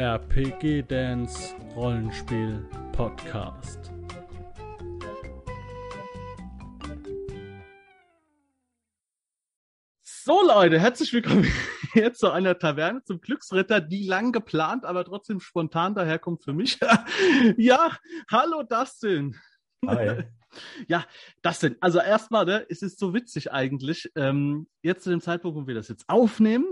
RPG Dance Rollenspiel Podcast. So Leute, herzlich willkommen hier zu einer Taverne zum Glücksritter, die lang geplant, aber trotzdem spontan daherkommt für mich. ja, hallo Dustin. Hi. Ja, Dustin, also erstmal, ne, es ist so witzig eigentlich. Ähm, jetzt zu dem Zeitpunkt, wo wir das jetzt aufnehmen,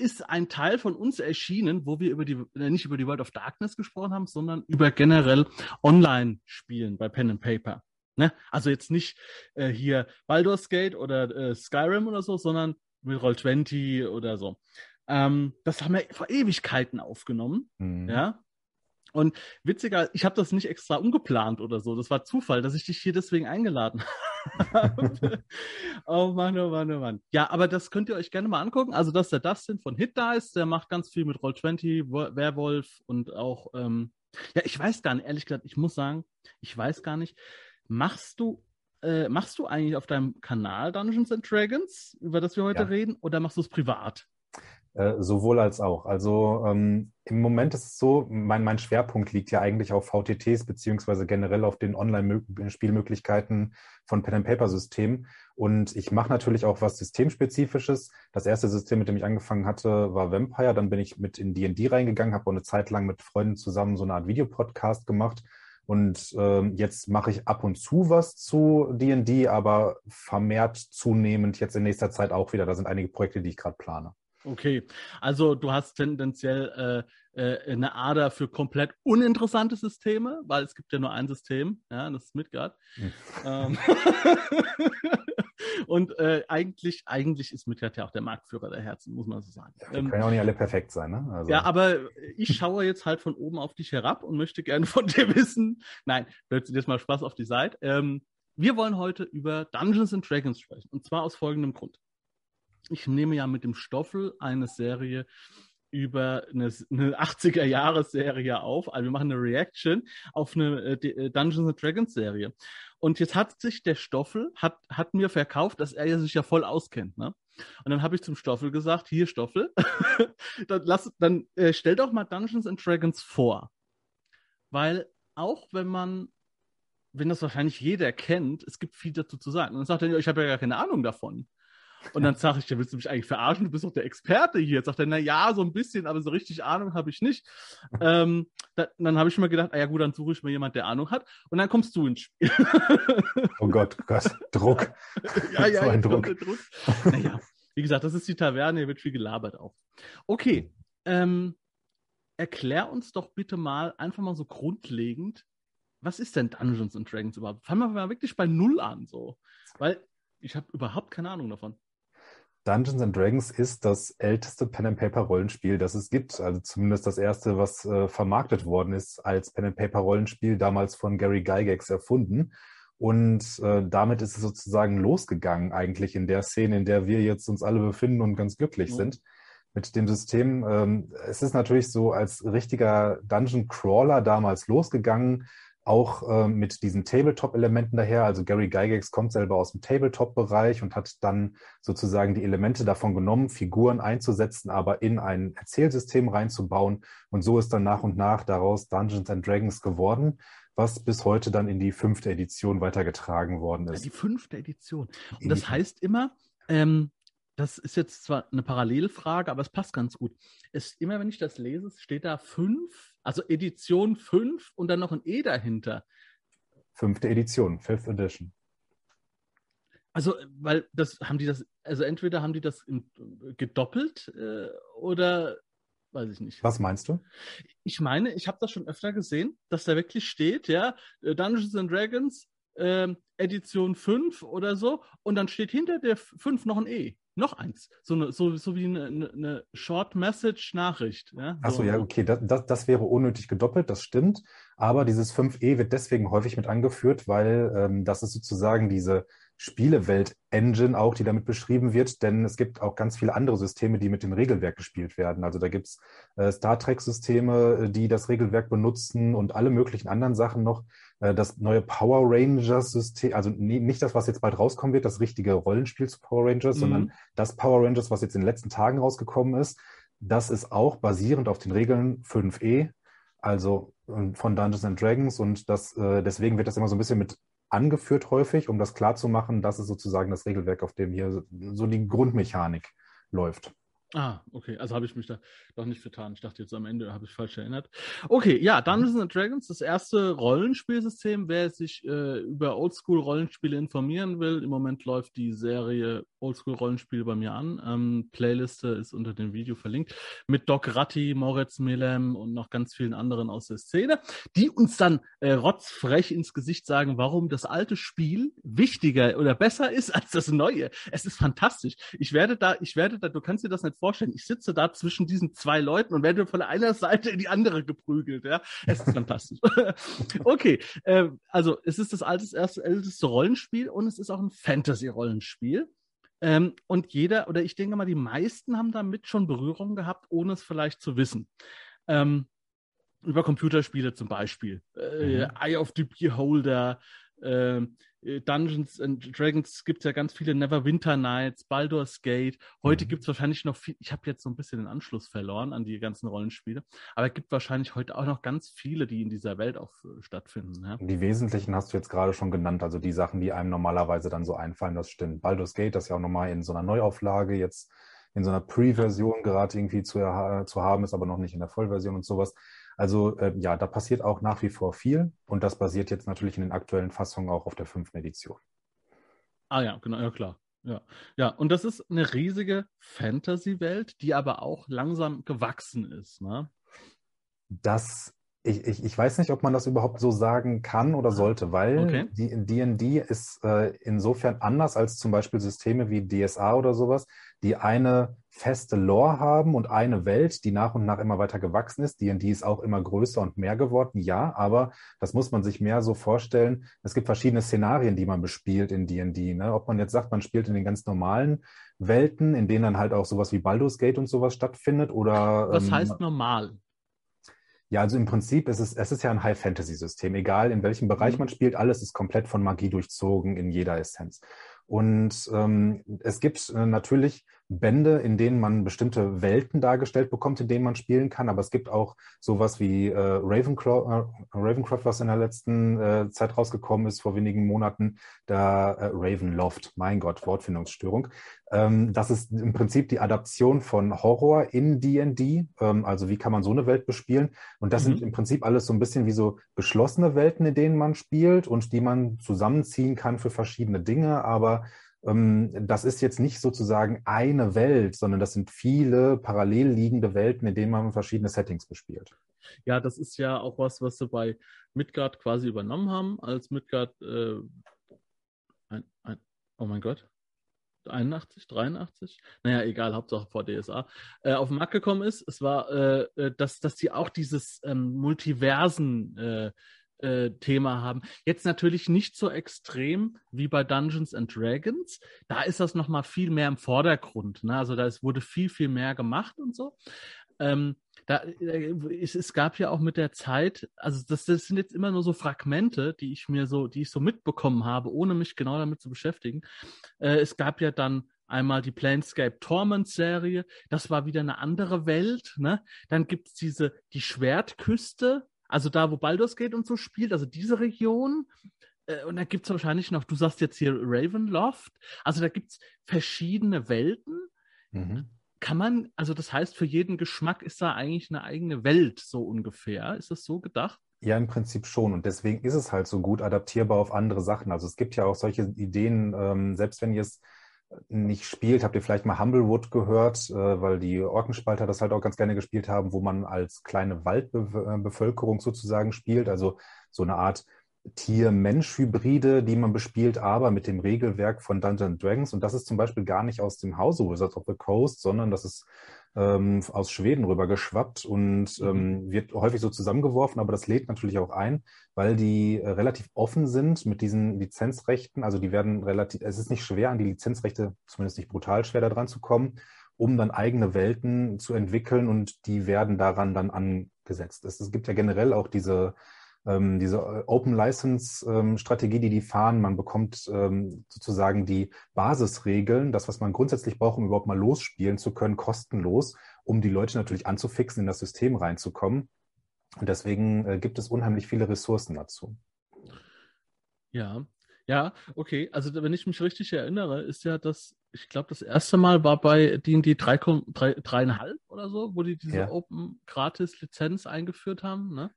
ist ein Teil von uns erschienen, wo wir über die, äh, nicht über die World of Darkness gesprochen haben, sondern über generell Online-Spielen bei Pen and Paper. Ne? Also jetzt nicht äh, hier Baldur's Gate oder äh, Skyrim oder so, sondern mit Roll20 oder so. Ähm, das haben wir vor Ewigkeiten aufgenommen. Mhm. Ja. Und witziger, ich habe das nicht extra umgeplant oder so. Das war Zufall, dass ich dich hier deswegen eingeladen habe. oh Mann, oh Mann, oh Mann. Ja, aber das könnt ihr euch gerne mal angucken. Also, das ist der Dustin von Hit Dice, der macht ganz viel mit Roll20, Werwolf und auch, ähm, ja, ich weiß gar nicht, ehrlich gesagt, ich muss sagen, ich weiß gar nicht, machst du äh, machst du eigentlich auf deinem Kanal Dungeons and Dragons, über das wir heute ja. reden, oder machst du es privat? Äh, sowohl als auch. Also ähm, im Moment ist es so, mein, mein Schwerpunkt liegt ja eigentlich auf VTTs beziehungsweise generell auf den Online-Spielmöglichkeiten von Pen-and-Paper-Systemen. Und ich mache natürlich auch was Systemspezifisches. Das erste System, mit dem ich angefangen hatte, war Vampire. Dann bin ich mit in D&D reingegangen, habe eine Zeit lang mit Freunden zusammen so eine Art Videopodcast gemacht. Und ähm, jetzt mache ich ab und zu was zu D&D, aber vermehrt zunehmend jetzt in nächster Zeit auch wieder. Da sind einige Projekte, die ich gerade plane. Okay, also du hast tendenziell äh, äh, eine Ader für komplett uninteressante Systeme, weil es gibt ja nur ein System, ja, das ist Midgard. Hm. Ähm, und äh, eigentlich, eigentlich ist Midgard ja auch der Marktführer der Herzen, muss man so sagen. Ja, ähm, können ja auch nicht alle perfekt sein, ne? Also. Ja, aber ich schaue jetzt halt von oben auf dich herab und möchte gerne von dir wissen. Nein, jetzt mal Spaß auf die Seite. Ähm, wir wollen heute über Dungeons and Dragons sprechen. Und zwar aus folgendem Grund ich nehme ja mit dem Stoffel eine Serie über eine, eine 80er-Jahres-Serie auf. Also wir machen eine Reaction auf eine äh, äh, Dungeons and Dragons Serie. Und jetzt hat sich der Stoffel, hat, hat mir verkauft, dass er sich ja voll auskennt. Ne? Und dann habe ich zum Stoffel gesagt, hier Stoffel, dann, lass, dann äh, stell doch mal Dungeons and Dragons vor. Weil auch wenn man, wenn das wahrscheinlich jeder kennt, es gibt viel dazu zu sagen. Und dann sagt er, ich habe ja gar keine Ahnung davon. Und dann sage ich, ja, willst du mich eigentlich verarschen? Du bist doch der Experte hier. Jetzt sagt er, na ja, so ein bisschen, aber so richtig Ahnung habe ich nicht. ähm, da, dann habe ich mir gedacht, ah ja gut, dann suche ich mir jemand, der Ahnung hat. Und dann kommst du ins Spiel. oh Gott, Gott, Druck. ja, ja, so ein Druck. Druck. Naja, wie gesagt, das ist die Taverne, hier wird viel gelabert auch. Okay, ähm, erklär uns doch bitte mal einfach mal so grundlegend, was ist denn Dungeons and Dragons überhaupt? Fangen wir mal wirklich bei Null an, so. Weil ich habe überhaupt keine Ahnung davon. Dungeons and Dragons ist das älteste Pen-and-Paper-Rollenspiel, das es gibt. Also zumindest das erste, was äh, vermarktet worden ist als Pen-and-Paper-Rollenspiel, damals von Gary Gygax erfunden. Und äh, damit ist es sozusagen losgegangen eigentlich in der Szene, in der wir jetzt uns alle befinden und ganz glücklich mhm. sind mit dem System. Ähm, es ist natürlich so als richtiger Dungeon Crawler damals losgegangen auch äh, mit diesen Tabletop-Elementen daher. Also Gary Gygax kommt selber aus dem Tabletop-Bereich und hat dann sozusagen die Elemente davon genommen, Figuren einzusetzen, aber in ein Erzählsystem reinzubauen. Und so ist dann nach und nach daraus Dungeons and Dragons geworden, was bis heute dann in die fünfte Edition weitergetragen worden ist. Die fünfte Edition. Und das heißt immer, ähm, das ist jetzt zwar eine Parallelfrage, aber es passt ganz gut. Es, immer wenn ich das lese, steht da fünf also Edition 5 und dann noch ein E dahinter. Fünfte Edition, Fifth Edition. Also, weil das haben die das, also entweder haben die das in, gedoppelt äh, oder weiß ich nicht. Was meinst du? Ich meine, ich habe das schon öfter gesehen, dass da wirklich steht, ja, äh, Dungeons and Dragons äh, Edition 5 oder so und dann steht hinter der 5 noch ein E noch eins. So, eine, so, so wie eine, eine Short-Message-Nachricht. Ja? Achso, so. ja, okay, das, das, das, wäre unnötig gedoppelt, das stimmt. Aber dieses 5e wird deswegen häufig mit angeführt, weil ähm, das ist sozusagen diese Spielewelt-Engine auch, die damit beschrieben wird, denn es gibt auch ganz viele andere Systeme, die mit dem Regelwerk gespielt werden. Also da gibt's äh, Star Trek-Systeme, die das Regelwerk benutzen und alle möglichen anderen Sachen noch. Äh, das neue Power Rangers-System, also nicht das, was jetzt bald rauskommen wird, das richtige Rollenspiel zu Power Rangers, mhm. sondern das Power Rangers, was jetzt in den letzten Tagen rausgekommen ist. Das ist auch basierend auf den Regeln 5e, also ähm, von Dungeons and Dragons. Und das, äh, deswegen wird das immer so ein bisschen mit angeführt häufig, um das klarzumachen. Das ist sozusagen das Regelwerk, auf dem hier so die Grundmechanik läuft. Ah, okay. Also habe ich mich da doch nicht vertan. Ich dachte jetzt am Ende habe ich falsch erinnert. Okay, ja, Dungeons and Dragons, das erste Rollenspielsystem. Wer sich äh, über Oldschool-Rollenspiele informieren will, im Moment läuft die Serie Oldschool-Rollenspiele bei mir an. Ähm, Playliste ist unter dem Video verlinkt. Mit Doc Ratti, Moritz Melem und noch ganz vielen anderen aus der Szene, die uns dann äh, rotzfrech ins Gesicht sagen, warum das alte Spiel wichtiger oder besser ist als das neue. Es ist fantastisch. Ich werde da, ich werde da, du kannst dir das nicht vorstellen. Ich sitze da zwischen diesen zwei Leuten und werde von einer Seite in die andere geprügelt. Ja, es ist fantastisch. okay, äh, also es ist das altes, erste, älteste Rollenspiel und es ist auch ein Fantasy-Rollenspiel. Ähm, und jeder, oder ich denke mal, die meisten haben damit schon Berührung gehabt, ohne es vielleicht zu wissen. Ähm, über Computerspiele zum Beispiel. Äh, mhm. Eye of the Beholder, äh, Dungeons and Dragons gibt es ja ganz viele Neverwinter Nights, Baldur's Gate. Heute mhm. gibt es wahrscheinlich noch viel, ich habe jetzt so ein bisschen den Anschluss verloren an die ganzen Rollenspiele, aber es gibt wahrscheinlich heute auch noch ganz viele, die in dieser Welt auch äh, stattfinden. Ja? Die wesentlichen hast du jetzt gerade schon genannt, also die Sachen, die einem normalerweise dann so einfallen, das stimmt. Baldur's Gate, das ja auch nochmal in so einer Neuauflage jetzt in so einer Pre-Version gerade irgendwie zu, zu haben ist, aber noch nicht in der Vollversion und sowas. Also äh, ja, da passiert auch nach wie vor viel und das basiert jetzt natürlich in den aktuellen Fassungen auch auf der fünften Edition. Ah ja, genau, ja klar. Ja, ja, und das ist eine riesige Fantasy-Welt, die aber auch langsam gewachsen ist. Ne? Das ich, ich, ich weiß nicht, ob man das überhaupt so sagen kann oder sollte, weil okay. die D&D ist äh, insofern anders als zum Beispiel Systeme wie DSA oder sowas, die eine feste Lore haben und eine Welt, die nach und nach immer weiter gewachsen ist. D&D ist auch immer größer und mehr geworden, ja, aber das muss man sich mehr so vorstellen. Es gibt verschiedene Szenarien, die man bespielt in D&D. Ne? Ob man jetzt sagt, man spielt in den ganz normalen Welten, in denen dann halt auch sowas wie Baldur's Gate und sowas stattfindet oder... Was ähm, heißt normal? Ja, also im Prinzip ist es, es ist ja ein High-Fantasy-System. Egal in welchem Bereich mhm. man spielt, alles ist komplett von Magie durchzogen in jeder Essenz. Und ähm, es gibt äh, natürlich Bände, in denen man bestimmte Welten dargestellt bekommt, in denen man spielen kann. Aber es gibt auch sowas wie äh, Ravenclaw, äh, Ravencroft, was in der letzten äh, Zeit rausgekommen ist, vor wenigen Monaten, da äh, Ravenloft, mein Gott, Wortfindungsstörung. Ähm, das ist im Prinzip die Adaption von Horror in D&D. Ähm, also wie kann man so eine Welt bespielen? Und das mhm. sind im Prinzip alles so ein bisschen wie so geschlossene Welten, in denen man spielt und die man zusammenziehen kann für verschiedene Dinge. Aber das ist jetzt nicht sozusagen eine Welt, sondern das sind viele parallel liegende Welten, in denen man verschiedene Settings bespielt. Ja, das ist ja auch was, was sie bei Midgard quasi übernommen haben, als Midgard äh, ein, ein, oh mein Gott, 81, 83, naja, egal, Hauptsache vor DSA, äh, auf den Markt gekommen ist. Es war, äh, äh dass, dass die auch dieses ähm, Multiversen äh, Thema haben. Jetzt natürlich nicht so extrem wie bei Dungeons and Dragons. Da ist das nochmal viel mehr im Vordergrund. Ne? Also da ist, wurde viel, viel mehr gemacht und so. Ähm, da, äh, es, es, gab ja auch mit der Zeit, also das, das, sind jetzt immer nur so Fragmente, die ich mir so, die ich so mitbekommen habe, ohne mich genau damit zu beschäftigen. Äh, es gab ja dann einmal die Planescape Torment Serie, das war wieder eine andere Welt, ne? Dann gibt's diese, die Schwertküste, also da, wo Baldur's Gate und so spielt, also diese Region. Äh, und da gibt es wahrscheinlich noch, du sagst jetzt hier Ravenloft. Also da gibt es verschiedene Welten. Mhm. Kann man, also das heißt, für jeden Geschmack ist da eigentlich eine eigene Welt, so ungefähr. Ist das so gedacht? Ja, im Prinzip schon. Und deswegen ist es halt so gut adaptierbar auf andere Sachen. Also es gibt ja auch solche Ideen, ähm, selbst wenn ihr es nicht spielt, habt ihr vielleicht mal Humblewood gehört, äh, weil die Orkenspalter das halt auch ganz gerne gespielt haben, wo man als kleine Waldbevölkerung sozusagen spielt, also so eine Art Tier-Mensch-Hybride, die man bespielt, aber mit dem Regelwerk von Dungeons Dragons. Und das ist zum Beispiel gar nicht aus dem Hause Wizards of the Coast, sondern das ist ähm, aus Schweden rüber geschwappt und mhm. ähm, wird häufig so zusammengeworfen, aber das lädt natürlich auch ein, weil die äh, relativ offen sind mit diesen Lizenzrechten. Also die werden relativ, es ist nicht schwer, an die Lizenzrechte, zumindest nicht brutal schwer, da dran zu kommen, um dann eigene Welten zu entwickeln und die werden daran dann angesetzt. Es, es gibt ja generell auch diese ähm, diese äh, Open License ähm, Strategie, die die fahren. Man bekommt ähm, sozusagen die Basisregeln, das, was man grundsätzlich braucht, um überhaupt mal losspielen zu können, kostenlos, um die Leute natürlich anzufixen, in das System reinzukommen. Und deswegen äh, gibt es unheimlich viele Ressourcen dazu. Ja, ja, okay. Also wenn ich mich richtig erinnere, ist ja das, ich glaube, das erste Mal war bei D&D 3,5 oder so, wo die diese ja. Open Gratis Lizenz eingeführt haben, ne?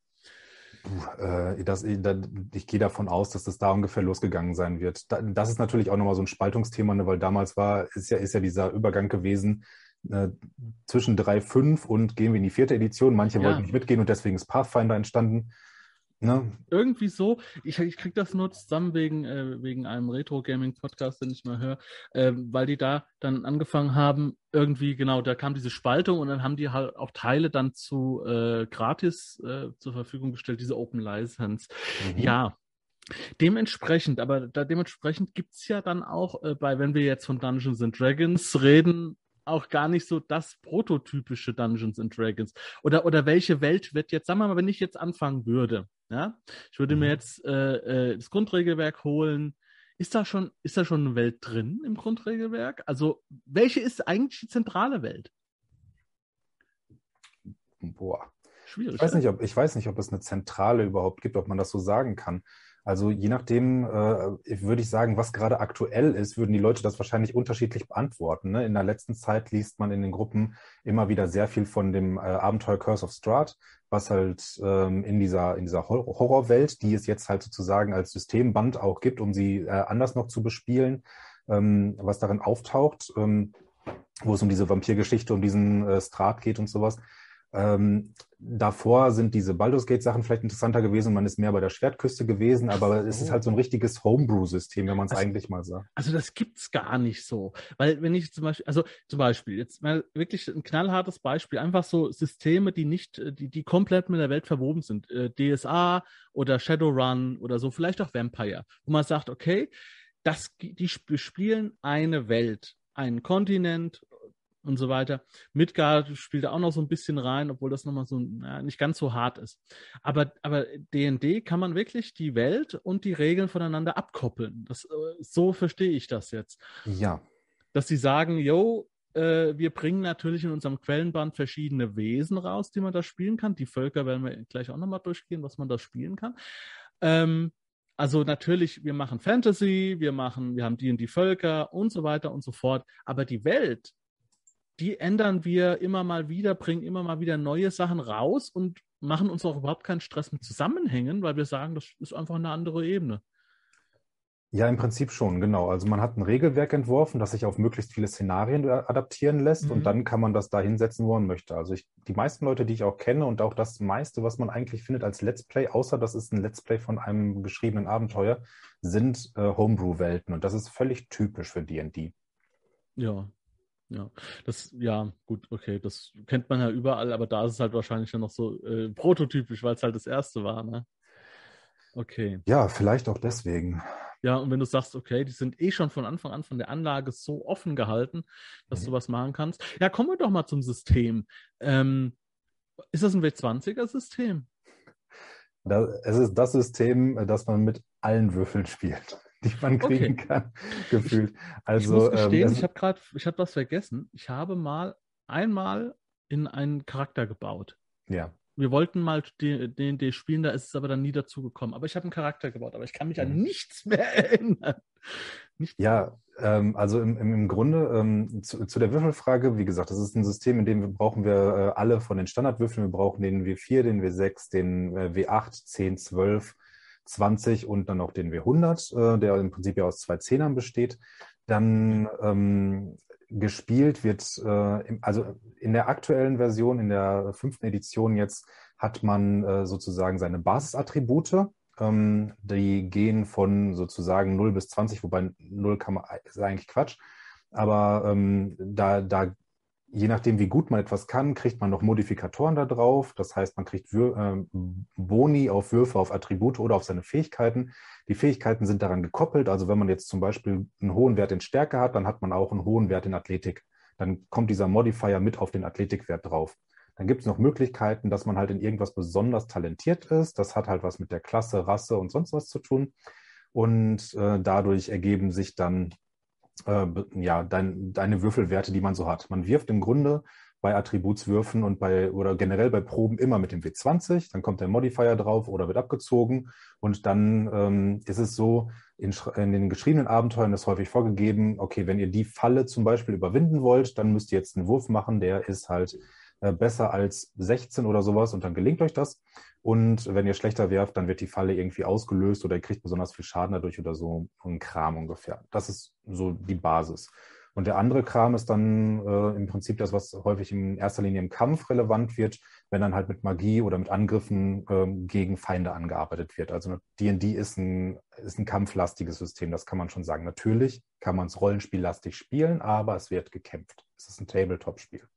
Äh, das, ich gehe davon aus, dass das da ungefähr losgegangen sein wird. Das ist natürlich auch nochmal so ein Spaltungsthema, ne, weil damals war, ist ja, ist ja dieser Übergang gewesen äh, zwischen 3.5 und gehen wir in die vierte Edition. Manche ja. wollten nicht mitgehen und deswegen ist Pathfinder entstanden. Ne? Irgendwie so. Ich, ich kriege das nur zusammen wegen, äh, wegen einem Retro-Gaming-Podcast, den ich mal höre, äh, weil die da dann angefangen haben, irgendwie, genau, da kam diese Spaltung und dann haben die halt auch Teile dann zu äh, gratis äh, zur Verfügung gestellt, diese Open License. Mhm. Ja, Dementsprechend, aber da, dementsprechend gibt es ja dann auch äh, bei, wenn wir jetzt von Dungeons and Dragons reden, auch gar nicht so das prototypische Dungeons and Dragons. Oder, oder welche Welt wird jetzt, sagen wir mal, wenn ich jetzt anfangen würde, ja, ich würde mhm. mir jetzt äh, äh, das Grundregelwerk holen. Ist da schon, ist da schon eine Welt drin im Grundregelwerk? Also, welche ist eigentlich die zentrale Welt? Boah. Schwierig. Ich weiß, nicht, ob, ich weiß nicht, ob es eine zentrale überhaupt gibt, ob man das so sagen kann. Also je nachdem, äh, würde ich sagen, was gerade aktuell ist, würden die Leute das wahrscheinlich unterschiedlich beantworten. Ne? In der letzten Zeit liest man in den Gruppen immer wieder sehr viel von dem äh, Abenteuer Curse of Strahd, was halt ähm, in dieser, in dieser Horrorwelt, die es jetzt halt sozusagen als Systemband auch gibt, um sie äh, anders noch zu bespielen, ähm, was darin auftaucht, ähm, wo es um diese Vampirgeschichte, um diesen äh, Strahd geht und sowas. Ähm, davor sind diese Baldur's Gate-Sachen vielleicht interessanter gewesen. Man ist mehr bei der Schwertküste gewesen, aber es ist halt so ein richtiges Homebrew-System, wenn man es also, eigentlich mal sagt. Also das gibt's gar nicht so. Weil wenn ich zum Beispiel, also zum Beispiel, jetzt mal wirklich ein knallhartes Beispiel, einfach so Systeme, die nicht, die, die komplett mit der Welt verwoben sind. Äh, DSA oder Shadowrun oder so, vielleicht auch Vampire, wo man sagt, okay, das, die spielen eine Welt, einen Kontinent und so weiter. Midgard spielt da auch noch so ein bisschen rein, obwohl das nochmal so ja, nicht ganz so hart ist. Aber, aber D&D kann man wirklich die Welt und die Regeln voneinander abkoppeln. Das, äh, so verstehe ich das jetzt. Ja. Dass sie sagen, yo, äh, wir bringen natürlich in unserem Quellenband verschiedene Wesen raus, die man da spielen kann. Die Völker werden wir gleich auch nochmal durchgehen, was man da spielen kann. Ähm, also natürlich, wir machen Fantasy, wir machen, wir haben die und die Völker und so weiter und so fort. Aber die Welt die ändern wir immer mal wieder, bringen immer mal wieder neue Sachen raus und machen uns auch überhaupt keinen Stress mit Zusammenhängen, weil wir sagen, das ist einfach eine andere Ebene. Ja, im Prinzip schon, genau. Also man hat ein Regelwerk entworfen, das sich auf möglichst viele Szenarien adaptieren lässt mhm. und dann kann man das da hinsetzen, wo man möchte. Also ich, die meisten Leute, die ich auch kenne und auch das meiste, was man eigentlich findet als Let's Play, außer das ist ein Let's Play von einem geschriebenen Abenteuer, sind äh, Homebrew-Welten und das ist völlig typisch für D&D. Ja, ja, das, ja, gut, okay, das kennt man ja überall, aber da ist es halt wahrscheinlich ja noch so äh, prototypisch, weil es halt das erste war, ne? Okay. Ja, vielleicht auch deswegen. Ja, und wenn du sagst, okay, die sind eh schon von Anfang an von der Anlage so offen gehalten, dass mhm. du was machen kannst. Ja, kommen wir doch mal zum System. Ähm, ist das ein W20er-System? es ist das System, das man mit allen Würfeln spielt die man kriegen okay. kann, gefühlt. Also, ich muss gestehen, ähm, ich habe gerade, ich habe was vergessen. Ich habe mal einmal in einen Charakter gebaut. Ja. Wir wollten mal den spielen, da ist es aber dann nie dazu gekommen. Aber ich habe einen Charakter gebaut, aber ich kann mich an mhm. nichts mehr erinnern. Nicht ja, ähm, also im, im, Grunde ähm, zu, zu, der Würfelfrage, wie gesagt, das ist ein System, in dem wir brauchen wir äh, alle von den Standardwürfeln. Wir brauchen den W4, den W6, den äh, W8, 10, 12 20 und dann noch den W100, äh, der im Prinzip ja aus zwei Zehnern besteht. Dann ähm, gespielt wird, äh, im, also in der aktuellen Version, in der fünften Edition jetzt, hat man äh, sozusagen seine Basisattribute. Ähm, die gehen von sozusagen 0 bis 20, wobei 0 kann man, ist eigentlich Quatsch. Aber ähm, da, da je nachdem, wie gut man etwas kann, kriegt man noch Modifikatoren da drauf. Das heißt, man kriegt Wür äh, Boni auf Würfe, auf Attribute oder auf seine Fähigkeiten. Die Fähigkeiten sind daran gekoppelt. Also wenn man jetzt zum Beispiel einen hohen Wert in Stärke hat, dann hat man auch einen hohen Wert in Athletik. Dann kommt dieser Modifier mit auf den Athletikwert drauf. Dann gibt es noch Möglichkeiten, dass man halt in irgendwas besonders talentiert ist. Das hat halt was mit der Klasse, Rasse und sonst was zu tun. Und äh, dadurch ergeben sich dann äh, ja, dein, deine Würfelwerte, die man so hat. Man wirft im Grunde bei Attributswürfen und bei oder generell bei Proben immer mit dem W20, dann kommt der Modifier drauf oder wird abgezogen und dann ähm, ist es so, in, in, den geschriebenen Abenteuern ist häufig vorgegeben, okay, wenn ihr die Falle zum Beispiel überwinden wollt, dann müsst ihr jetzt einen Wurf machen, der ist halt besser als 16 oder sowas und dann gelingt euch das. Und wenn ihr schlechter werft, dann wird die Falle irgendwie ausgelöst oder ihr kriegt besonders viel Schaden dadurch oder so ein Kram ungefähr. Das ist so die Basis. Und der andere Kram ist dann äh, im Prinzip das, was häufig in erster Linie im Kampf relevant wird, wenn dann halt mit Magie oder mit Angriffen ähm, gegen Feinde angearbeitet wird. Also D&D ist ein, ist ein kampflastiges System, das kann man schon sagen. Natürlich kann man es rollenspiellastig spielen, aber es wird gekämpft. Es ist ein Tabletop-Spiel.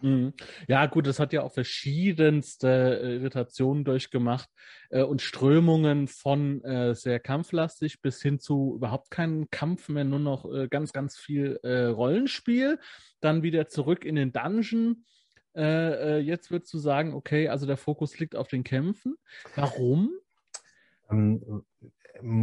Mhm. Ja, gut, das hat ja auch verschiedenste äh, Irritationen durchgemacht äh, und Strömungen von äh, sehr kampflastig bis hin zu überhaupt keinen Kampf mehr, nur noch äh, ganz, ganz viel äh, Rollenspiel. Dann wieder zurück in den Dungeon. Äh, jetzt würdest du sagen, okay, also der Fokus liegt auf den Kämpfen. Warum? Ähm,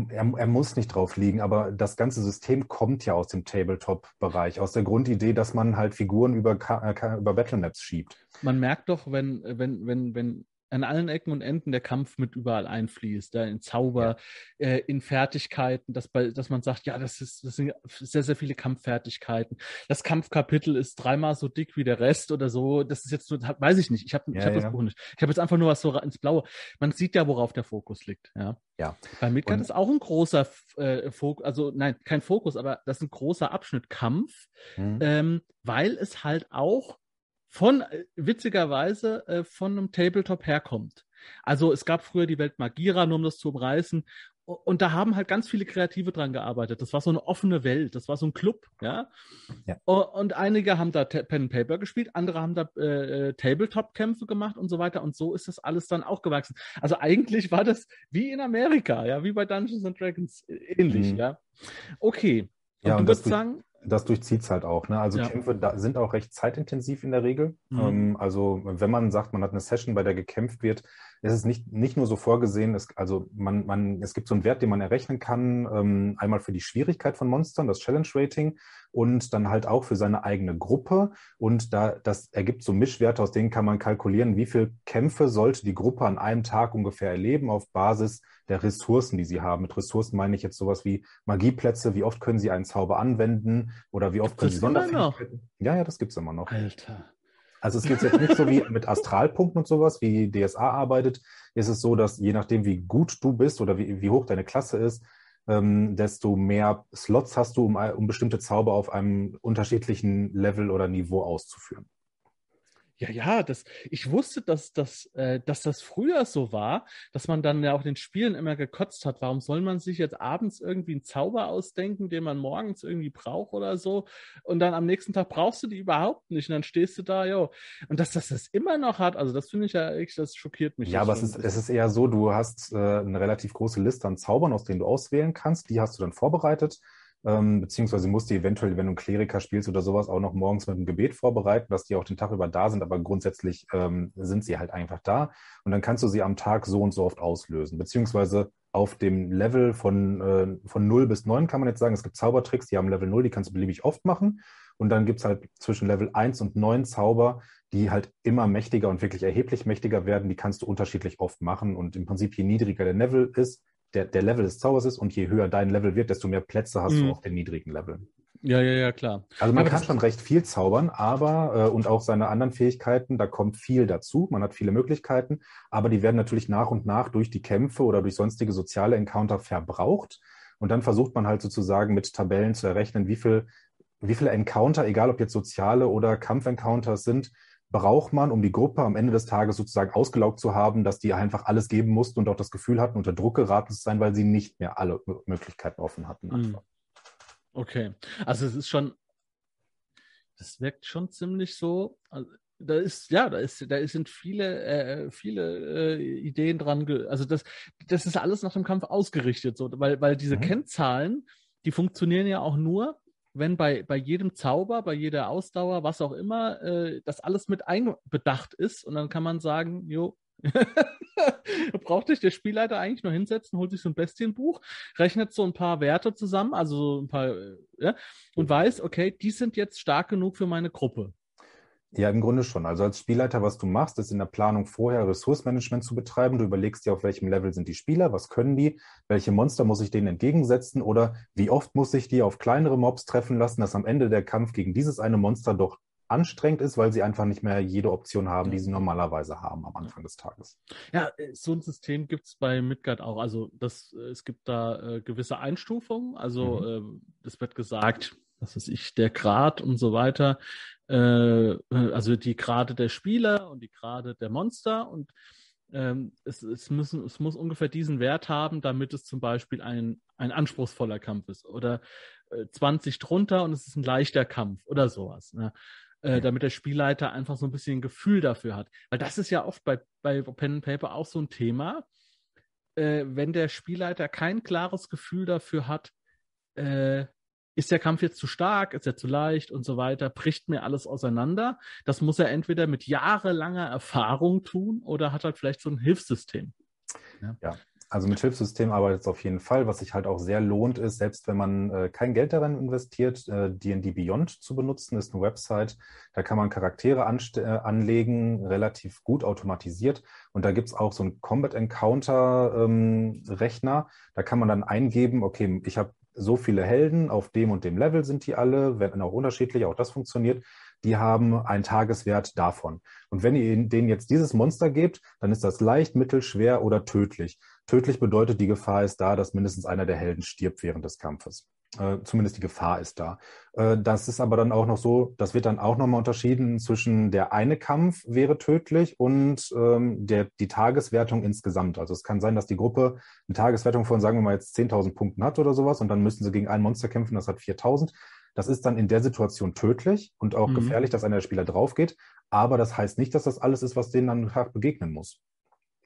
er, er, muss nicht drauf liegen, aber das ganze System kommt ja aus dem Tabletop-Bereich, aus der Grundidee, dass man halt Figuren über, über Battlemaps schiebt. Man merkt doch, wenn, wenn, wenn, wenn an allen Ecken und Enden der Kampf mit überall einfließt, ja, in Zauber, ja. äh, in Fertigkeiten, dass, bei, dass man sagt, ja, das, ist, das sind sehr, sehr viele Kampffertigkeiten. Das Kampfkapitel ist dreimal so dick wie der Rest oder so. Das ist jetzt nur, weiß ich nicht. Ich habe ja, ich hab das Buch nicht. Ich habe jetzt einfach nur was so ins Blaue. Man sieht ja, worauf der Fokus liegt. Ja. ja. Bei Midgard und, ist auch ein großer äh, Fokus, also nein, kein Fokus, aber das ist ein großer Abschnitt Kampf, mhm. ähm, weil es halt auch von, äh, witzigerweise, äh, von einem Tabletop herkommt. Also es gab früher die Welt Magira, nur um das zu umreißen. Und da haben halt ganz viele Kreative dran gearbeitet. Das war so eine offene Welt, das war so ein Club, ja. ja. Und einige haben da Pen and Paper gespielt, andere haben da äh, äh, Tabletop-Kämpfe gemacht und so weiter. Und so ist das alles dann auch gewachsen. Also eigentlich war das wie in Amerika, ja, wie bei Dungeons and Dragons ähnlich, mhm. ja. Okay. Und ja, du würdest sagen, das durchzieht es halt auch. Ne? Also ja. Kämpfe da, sind auch recht zeitintensiv in der Regel. Mhm. Ähm, also wenn man sagt, man hat eine Session, bei der gekämpft wird, ist es nicht, nicht nur so vorgesehen, es, also man, man, es gibt so einen Wert, den man errechnen kann, ähm, einmal für die Schwierigkeit von Monstern, das Challenge Rating, und dann halt auch für seine eigene Gruppe. Und da das ergibt so Mischwerte, aus denen kann man kalkulieren, wie viele Kämpfe sollte die Gruppe an einem Tag ungefähr erleben auf Basis der Ressourcen, die sie haben. Mit Ressourcen meine ich jetzt sowas wie Magieplätze, wie oft können sie einen Zauber anwenden oder wie oft können sie Sonderfähigkeiten. Ja, ja, das gibt's immer noch. Alter. Also es geht jetzt nicht so wie mit Astralpunkten und sowas, wie DSA arbeitet. Ist es so, dass je nachdem, wie gut du bist oder wie, wie hoch deine Klasse ist, ähm, desto mehr Slots hast du, um, um bestimmte Zauber auf einem unterschiedlichen Level oder Niveau auszuführen. Ja, ja, das, ich wusste, dass, dass, äh, dass das früher so war, dass man dann ja auch den Spielen immer gekotzt hat. Warum soll man sich jetzt abends irgendwie einen Zauber ausdenken, den man morgens irgendwie braucht oder so? Und dann am nächsten Tag brauchst du die überhaupt nicht. Und dann stehst du da, jo. Und dass das das immer noch hat, also das finde ich ja echt, das schockiert mich. Ja, aber es ist, es ist eher so, du hast äh, eine relativ große Liste an Zaubern, aus denen du auswählen kannst. Die hast du dann vorbereitet ähm, beziehungsweise musst du eventuell, wenn du einen Kleriker spielst oder sowas, auch noch morgens mit einem Gebet vorbereiten, dass die auch den Tag über da sind, aber grundsätzlich ähm, sind sie halt einfach da. Und dann kannst du sie am Tag so und so oft auslösen, beziehungsweise auf dem Level von, äh, von 0 bis 9 kann man jetzt sagen, es gibt Zaubertricks, die haben Level 0, die kannst du beliebig oft machen. Und dann gibt's halt zwischen Level 1 und 9 Zauber, die halt immer mächtiger und wirklich erheblich mächtiger werden, die kannst du unterschiedlich oft machen. Und im Prinzip je niedriger der Level ist, der, der Level des Zaubers ist und je höher dein Level wird, desto mehr Plätze hast mhm. du auf den niedrigen Leveln. Ja, ja, ja, klar. Also man aber kann schon recht viel zaubern, aber äh, und auch seine anderen Fähigkeiten, da kommt viel dazu. Man hat viele Möglichkeiten, aber die werden natürlich nach und nach durch die Kämpfe oder durch sonstige soziale Encounter verbraucht. Und dann versucht man halt sozusagen mit Tabellen zu errechnen, wie viel, wie viele Encounter, egal ob jetzt soziale oder Kampfencounters sind, braucht man, um die Gruppe am Ende des Tages sozusagen ausgelaugt zu haben, dass die einfach alles geben mussten und auch das Gefühl hatten, unter Druck geraten zu sein, weil sie nicht mehr alle Möglichkeiten offen hatten. Mhm. Okay, also es ist schon, das wirkt schon ziemlich so. Also da ist ja, da ist, da sind viele, äh, viele äh, Ideen dran. also das, das ist alles nach dem Kampf ausgerichtet, so, weil, weil diese mhm. Kennzahlen, die funktionieren ja auch nur, wenn bei, bei jedem Zauber, bei jeder Ausdauer, was auch immer, äh, das alles mit einbedacht ist. Und dann kann man sagen, jo, braucht sich der Spielleiter eigentlich nur hinsetzen, holt sich so ein Bestienbuch, rechnet so ein paar Werte zusammen, also so ein paar, äh, ja, und weiß, okay, die sind jetzt stark genug für meine Gruppe. Ja, im Grunde schon. Also als Spielleiter, was du machst, ist in der Planung vorher Ressourcenmanagement zu betreiben. Du überlegst dir, auf welchem Level sind die Spieler, was können die, welche Monster muss ich denen entgegensetzen oder wie oft muss ich die auf kleinere Mobs treffen lassen, dass am Ende der Kampf gegen dieses eine Monster doch anstrengend ist, weil sie einfach nicht mehr jede Option haben, die sie normalerweise haben am Anfang des Tages. Ja, äh, so ein System gibt es bei Midgard auch. Also das, äh, es gibt da äh, gewisse Einstufungen. Also mhm. äh, es wird gesagt, was weiß ich, der Grad und so weiter. Äh, also die Grade der Spieler und die Grade der Monster und ähm, es, es, müssen, es muss ungefähr diesen Wert haben, damit es zum Beispiel ein, ein anspruchsvoller Kampf ist. Oder äh, 20 drunter und es ist ein leichter Kampf oder sowas. Ne? Äh, damit der Spielleiter einfach so ein bisschen ein Gefühl dafür hat. Weil das ist ja oft bei, bei Pen and Paper auch so ein Thema. Äh, wenn der Spielleiter kein klares Gefühl dafür hat, äh, ist der Kampf jetzt zu stark, ist er zu leicht und so weiter, bricht mir alles auseinander. Das muss er entweder mit jahrelanger Erfahrung tun oder hat halt vielleicht so ein Hilfssystem. Ja, ja. also mit Hilfssystem arbeitet es auf jeden Fall. Was sich halt auch sehr lohnt, ist, selbst wenn man äh, kein Geld darin investiert, D&D äh, Beyond zu benutzen, ist eine Website. Da kann man Charaktere äh, anlegen, relativ gut automatisiert. Und da gibt es auch so einen Combat Encounter ähm, Rechner. Da kann man dann eingeben, okay, ich habe so viele Helden, auf dem und dem Level sind die alle, werden auch unterschiedlich, auch das funktioniert. Die haben einen Tageswert davon. Und wenn ihr denen jetzt dieses Monster gebt, dann ist das leicht, mittel, schwer oder tödlich. Tödlich bedeutet, die Gefahr ist da, dass mindestens einer der Helden stirbt während des Kampfes. Äh, zumindest die Gefahr ist da. Äh, das ist aber dann auch noch so, das wird dann auch nochmal unterschieden zwischen der eine Kampf wäre tödlich und ähm, der, die Tageswertung insgesamt. Also es kann sein, dass die Gruppe eine Tageswertung von, sagen wir mal, jetzt 10.000 Punkten hat oder sowas und dann müssen sie gegen ein Monster kämpfen, das hat 4.000. Das ist dann in der Situation tödlich und auch mhm. gefährlich, dass einer der Spieler drauf geht. Aber das heißt nicht, dass das alles ist, was denen dann begegnen muss.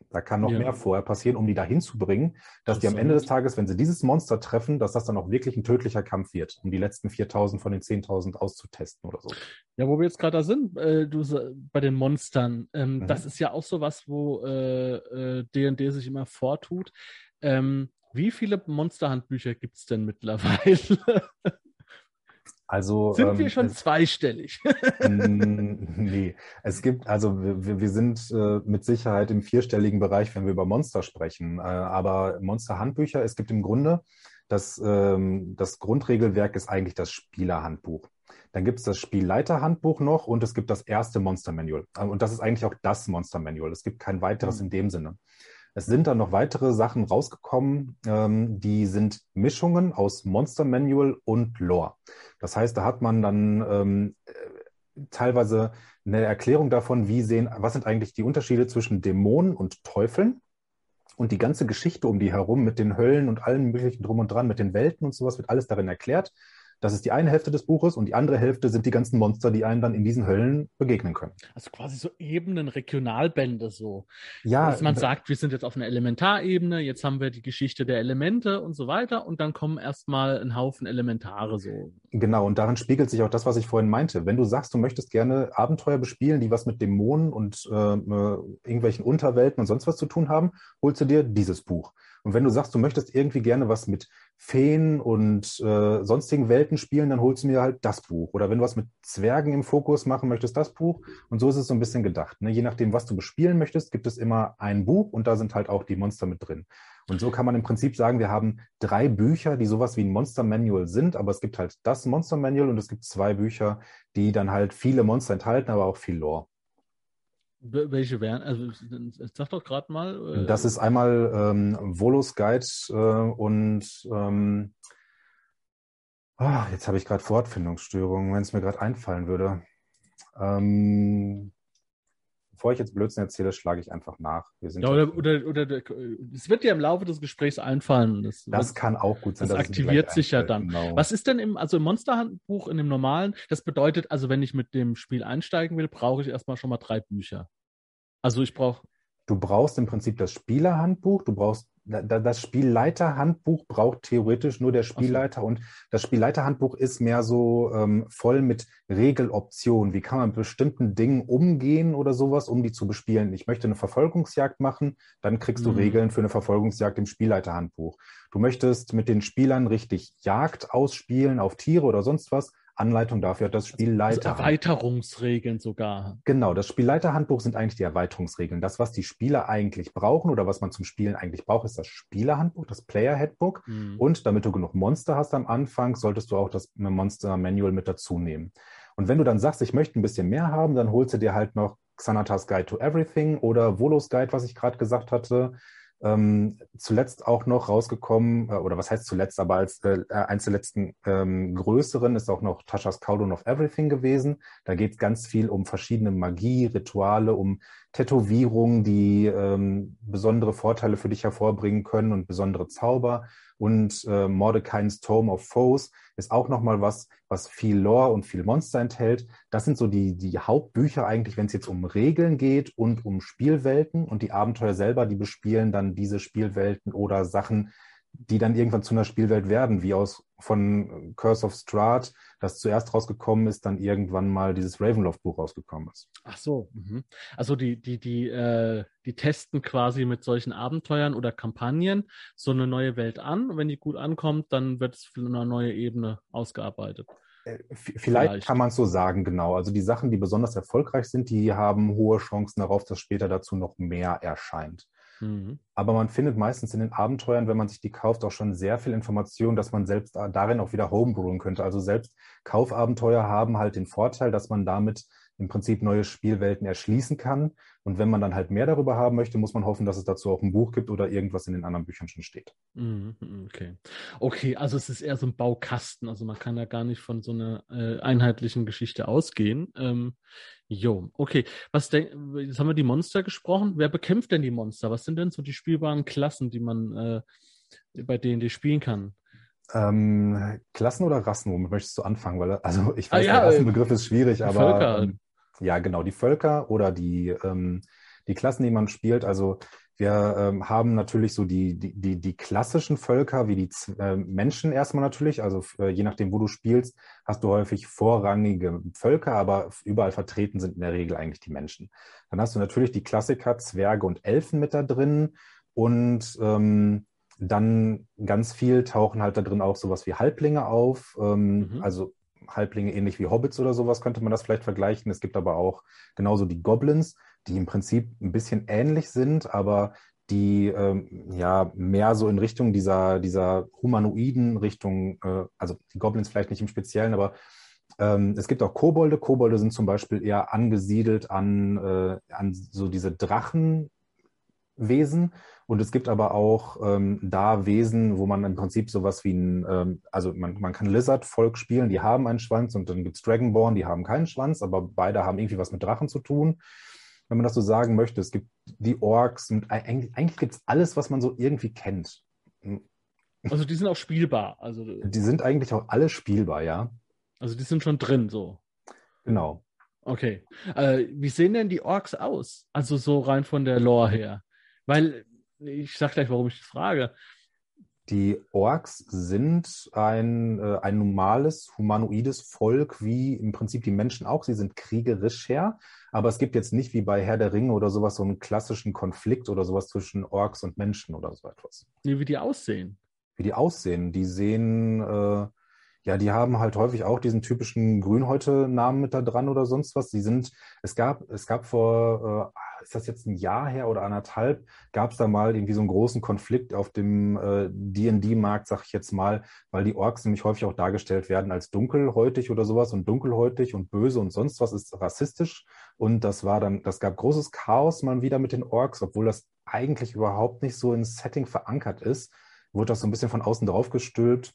Da kann noch ja. mehr vorher passieren, um die dahin zu bringen, dass das die am Ende des Tages, wenn sie dieses Monster treffen, dass das dann auch wirklich ein tödlicher Kampf wird, um die letzten 4000 von den 10.000 auszutesten oder so. Ja, wo wir jetzt gerade da sind, äh, du, bei den Monstern, ähm, mhm. das ist ja auch so was, wo D&D äh, äh, sich immer vortut. Ähm, wie viele Monsterhandbücher gibt es denn mittlerweile? Also, sind ähm, wir schon es, zweistellig? nee, es gibt, also wir, wir sind äh, mit Sicherheit im vierstelligen Bereich, wenn wir über Monster sprechen. Äh, aber Monster-Handbücher, es gibt im Grunde, das, ähm, das Grundregelwerk ist eigentlich das Spielerhandbuch. Dann gibt es das Spielleiterhandbuch noch und es gibt das erste Monster Manual. Und das ist eigentlich auch das Monster Manual. Es gibt kein weiteres mhm. in dem Sinne. Es sind dann noch weitere Sachen rausgekommen, ähm, die sind Mischungen aus Monster Manual und Lore. Das heißt, da hat man dann ähm, äh, teilweise eine Erklärung davon, wie sehen, was sind eigentlich die Unterschiede zwischen Dämonen und Teufeln und die ganze Geschichte um die herum mit den Höllen und allem möglichen drum und dran, mit den Welten und sowas wird alles darin erklärt. Das ist die eine Hälfte des Buches und die andere Hälfte sind die ganzen Monster, die einem dann in diesen Höllen begegnen können. Also quasi so Ebenen, Regionalbände so. Ja. Dass man sagt, wir sind jetzt auf einer Elementarebene, jetzt haben wir die Geschichte der Elemente und so weiter und dann kommen erstmal ein Haufen Elementare so. Genau, und darin spiegelt sich auch das, was ich vorhin meinte. Wenn du sagst, du möchtest gerne Abenteuer bespielen, die was mit Dämonen und äh, äh irgendwelchen Unterwelten und sonst was zu tun haben, holst du dir dieses Buch. Und wenn du sagst, du möchtest irgendwie gerne was mit Feen und äh, sonstigen Welten spielen, dann holst du mir halt das Buch. Oder wenn du was mit Zwergen im Fokus machen möchtest, das Buch. Und so ist es so ein bisschen gedacht. Ne? Je nachdem, was du bespielen möchtest, gibt es immer ein Buch und da sind halt auch die Monster mit drin. Und so kann man im Prinzip sagen, wir haben drei Bücher, die sowas wie ein Monster Manual sind, aber es gibt halt das Monster Manual und es gibt zwei Bücher, die dann halt viele Monster enthalten, aber auch viel Lore. Welche wären? Also sag doch gerade mal. Äh, das ist einmal ähm, Volos Guide äh, und ähm, oh, jetzt habe ich gerade Wortfindungsstörungen, wenn es mir gerade einfallen würde. Ähm, bevor ich jetzt Blödsinn erzähle, schlage ich einfach nach. ja, oder, oder, oder, es wird dir im Laufe des Gesprächs einfallen. Das, das kann auch gut sein. Das aktiviert sich ja dann. Genau. Was ist denn im, also im Monsterhandbuch, in dem normalen, das bedeutet, also wenn ich mit dem Spiel einsteigen will, brauche ich erstmal schon mal drei Bücher. Also ich brauche. Du brauchst im Prinzip das Spielerhandbuch, du brauchst das Spielleiterhandbuch braucht theoretisch nur der Spielleiter so. und das Spielleiterhandbuch ist mehr so ähm, voll mit Regeloptionen. Wie kann man mit bestimmten Dingen umgehen oder sowas, um die zu bespielen? Ich möchte eine Verfolgungsjagd machen, dann kriegst mhm. du Regeln für eine Verfolgungsjagd im Spielleiterhandbuch. Du möchtest mit den Spielern richtig Jagd ausspielen auf Tiere oder sonst was, Anleitung dafür hat das Spielleiter. Also Erweiterungsregeln sogar. Genau, das Spielleiterhandbuch sind eigentlich die Erweiterungsregeln. Das, was die Spieler eigentlich brauchen oder was man zum Spielen eigentlich braucht, ist das Spielerhandbuch, das Player Headbook. Mhm. Und damit du genug Monster hast am Anfang, solltest du auch das Monster Manual mit dazu nehmen. Und wenn du dann sagst, ich möchte ein bisschen mehr haben, dann holst du dir halt noch Xanatas Guide to Everything oder Volos Guide, was ich gerade gesagt hatte. Ähm, zuletzt auch noch rausgekommen, äh, oder was heißt zuletzt, aber als äh, eins der letzten ähm, größeren ist auch noch Tasha's Cauldron of Everything gewesen. Da geht es ganz viel um verschiedene Magie, Rituale, um Tätowierungen, die ähm, besondere Vorteile für dich hervorbringen können und besondere Zauber. Und äh, Mordecai's Tome of Foes ist auch nochmal was, was viel Lore und viel Monster enthält. Das sind so die, die Hauptbücher eigentlich, wenn es jetzt um Regeln geht und um Spielwelten. Und die Abenteuer selber, die bespielen dann diese Spielwelten oder Sachen, die dann irgendwann zu einer Spielwelt werden, wie aus von Curse of Strahd, das zuerst rausgekommen ist, dann irgendwann mal dieses Ravenloft-Buch rausgekommen ist. Ach so, mh. also die, die, die, äh, die testen quasi mit solchen Abenteuern oder Kampagnen so eine neue Welt an. Und wenn die gut ankommt, dann wird es für eine neue Ebene ausgearbeitet. Äh, vielleicht, Vielleicht, kann man es so sagen, genau. Also die Sachen, die besonders erfolgreich sind, die haben hohe Chancen darauf, dass später dazu noch mehr erscheint. Mhm. Aber man findet meistens in den Abenteuern, wenn man sich die kauft, auch schon sehr viel Information, dass man selbst darin auch wieder homebrewen könnte. Also selbst Kaufabenteuer haben halt den Vorteil, dass man damit im Prinzip neue Spielwelten erschließen kann. Und wenn man dann halt mehr darüber haben möchte, muss man hoffen, dass es dazu auch ein Buch gibt oder irgendwas in den anderen Büchern schon steht. Mhm, mhm, okay. Okay, also es ist eher so ein Baukasten. Also man kann da gar nicht von so einer äh, einheitlichen Geschichte ausgehen. Ähm, jo, okay. Was denk, jetzt haben wir die Monster gesprochen. Wer bekämpft denn die Monster? Was sind denn so die spielbaren Klassen, die man äh, bei denen die spielen kann? Ähm, Klassen oder Rassen, womit möchtest du anfangen? Weil, also ich ah weiß, ah, ja, der Rassenbegriff ist schwierig, aber Völker. Ähm, ja, genau, die Völker oder die, ähm, die Klassen, die man spielt. Also wir ähm, haben natürlich so die, die, die, die klassischen Völker, wie die äh, Menschen erstmal natürlich. Also äh, je nachdem, wo du spielst, hast du häufig vorrangige Völker, aber überall vertreten sind in der Regel eigentlich die Menschen. Dann hast du natürlich die Klassiker, Zwerge und Elfen mit da drin. Und ähm, dann ganz viel tauchen halt da drin auch sowas wie Halblinge auf. Ähm, mhm. Also Halblinge ähnlich wie Hobbits oder sowas könnte man das vielleicht vergleichen. Es gibt aber auch genauso die Goblins, die im Prinzip ein bisschen ähnlich sind, aber die ähm, ja mehr so in Richtung dieser, dieser humanoiden Richtung, äh, also die Goblins vielleicht nicht im Speziellen, aber ähm, es gibt auch Kobolde. Kobolde sind zum Beispiel eher angesiedelt an, äh, an so diese Drachenwesen. Und es gibt aber auch ähm, da Wesen, wo man im Prinzip sowas wie ein, ähm, also man, man kann Lizard-Volk spielen, die haben einen Schwanz und dann gibt es Dragonborn, die haben keinen Schwanz, aber beide haben irgendwie was mit Drachen zu tun. Wenn man das so sagen möchte, es gibt die Orks und eigentlich, eigentlich gibt es alles, was man so irgendwie kennt. Also die sind auch spielbar. Also, die sind eigentlich auch alle spielbar, ja. Also die sind schon drin so. Genau. Okay. Äh, wie sehen denn die Orks aus? Also so rein von der Lore her. Weil ich sag gleich, warum ich das frage. Die Orks sind ein, äh, ein normales, humanoides Volk, wie im Prinzip die Menschen auch. Sie sind kriegerisch her, aber es gibt jetzt nicht wie bei Herr der Ringe oder sowas so einen klassischen Konflikt oder sowas zwischen Orks und Menschen oder so etwas. Nee, wie die aussehen. Wie die aussehen. Die sehen, äh, ja, die haben halt häufig auch diesen typischen Grünhäute-Namen mit da dran oder sonst was. Die sind, es gab, es gab vor, äh, ist das jetzt ein Jahr her oder anderthalb, gab es da mal irgendwie so einen großen Konflikt auf dem äh, D&D-Markt, sag ich jetzt mal, weil die Orks nämlich häufig auch dargestellt werden als dunkelhäutig oder sowas und dunkelhäutig und böse und sonst was ist rassistisch. Und das war dann, das gab großes Chaos mal wieder mit den Orks, obwohl das eigentlich überhaupt nicht so ins Setting verankert ist, wurde das so ein bisschen von außen drauf gestülpt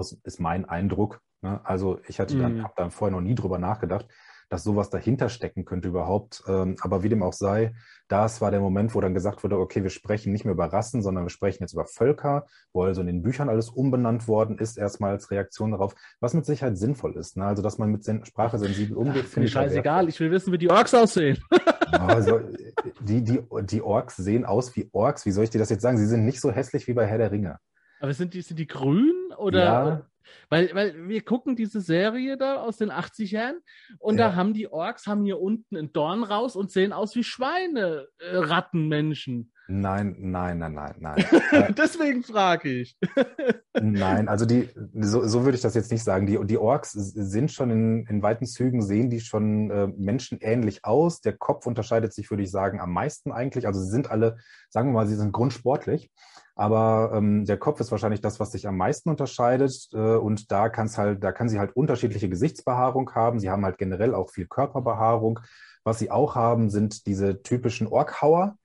aus, ist mein Eindruck. Ne? Also ich hatte dann, mhm. habe dann vorher noch nie drüber nachgedacht, dass sowas dahinter stecken könnte überhaupt. Ähm, aber wie dem auch sei, das war der Moment, wo dann gesagt wurde, okay, wir sprechen nicht mehr über Rassen, sondern wir sprechen jetzt über Völker, wo also in den Büchern alles umbenannt worden ist, erstmal als Reaktion darauf, was mit Sicherheit sinnvoll ist. Ne? Also, dass man mit Sen Sprache sensibel umgeht, finde ich. Scheißegal, ich will wissen, wie die Orks aussehen. also, die, die, die Orks sehen aus wie Orks. Wie soll ich dir das jetzt sagen? Sie sind nicht so hässlich wie bei Herr der Ringe. Aber sind die, sind die grün oder? Ja. Weil, weil wir gucken diese Serie da aus den 80ern und Ja. da haben die Orks haben hier unten einen Dorn raus und sehen aus wie Schweine, äh, Rattenmenschen. Nein, nein, nein, nein, nein. Äh, Deswegen frage ich. Nein, also die, so, so würde ich das jetzt nicht sagen. Die, die Orks sind schon in, in weiten Zügen, sehen die schon äh, menschenähnlich aus. Der Kopf unterscheidet sich, würde ich sagen, am meisten eigentlich. Also sie sind alle, sagen wir mal, sie sind grundsportlich. Aber ähm, der Kopf ist wahrscheinlich das, was sich am meisten unterscheidet. Äh, und da kann's halt, da kann sie halt unterschiedliche Gesichtsbehaarung haben. Sie haben halt generell auch viel Körperbehaarung. Was sie auch haben, sind diese typischen Orkhauer.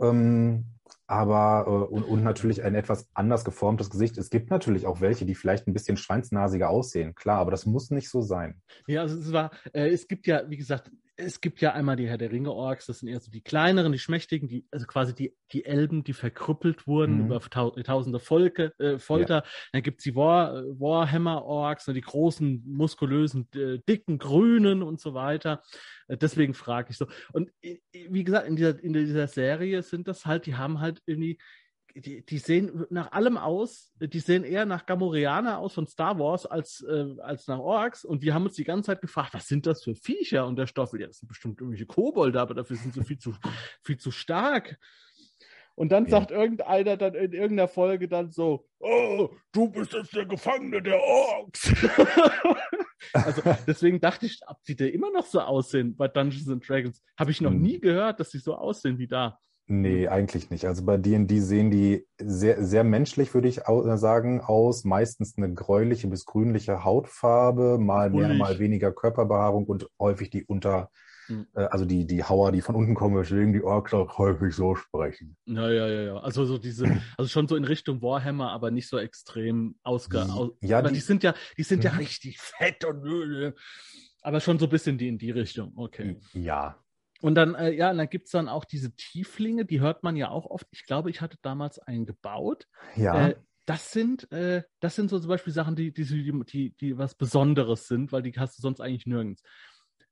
Ähm, aber äh, und, und natürlich ein etwas anders geformtes Gesicht. Es gibt natürlich auch welche, die vielleicht ein bisschen schweinsnasiger aussehen, klar, aber das muss nicht so sein. Ja, also es war, äh, es gibt ja, wie gesagt, es gibt ja einmal die Herr der Ringe Orks, das sind eher so die kleineren, die schmächtigen, die, also quasi die, die Elben, die verkrüppelt wurden Mhm. über tau tausende Volke, äh, Folter. Dann gibt's die War, äh, Warhammer Orks, ne, die großen, muskulösen, dicken, grünen und so weiter. Äh, deswegen frage ich so. Und wie gesagt, in dieser, in dieser Serie sind das halt, die haben halt irgendwie die, die sehen nach allem aus, die sehen eher nach Gamorreaner aus von Star Wars als, äh, als nach Orks. Und wir haben uns die ganze Zeit gefragt, was sind das für Viecher? Und der Stoffel, ja, das sind bestimmt irgendwelche Kobolde, aber dafür sind sie viel zu, viel zu stark. Und dann Ja. sagt irgendeiner dann in irgendeiner Folge dann so, oh, du bist jetzt der Gefangene der Orks. also deswegen dachte ich, ob die da immer noch so aussehen bei Dungeons and Dragons. Habe ich noch Hm. nie gehört, dass die so aussehen wie da. Nee, eigentlich nicht. Also bei D&D sehen die sehr, sehr menschlich, würde ich äh, sagen, aus. Meistens eine gräuliche bis grünliche Hautfarbe, mal mehr, mal weniger Körperbehaarung und häufig die unter, Hm. äh, also die, die Hauer, die von unten kommen, weswegen die Orks auch häufig so sprechen. Ja, ja, ja, ja. Also so diese, also schon so in Richtung Warhammer, aber nicht so extrem ausge. Die- Aus, ja, die, die- sind ja, die sind ja Mhm. richtig fett und äh, aber schon so ein bisschen die in die Richtung. Okay. Ja. Und dann, äh, ja, und dann gibt's dann auch diese Tieflinge, die hört man ja auch oft. Ich glaube, ich hatte damals einen gebaut. Ja. Äh, das sind, äh, das sind so zum Beispiel Sachen, die, die, die, die, was Besonderes sind, weil die hast du sonst eigentlich nirgends.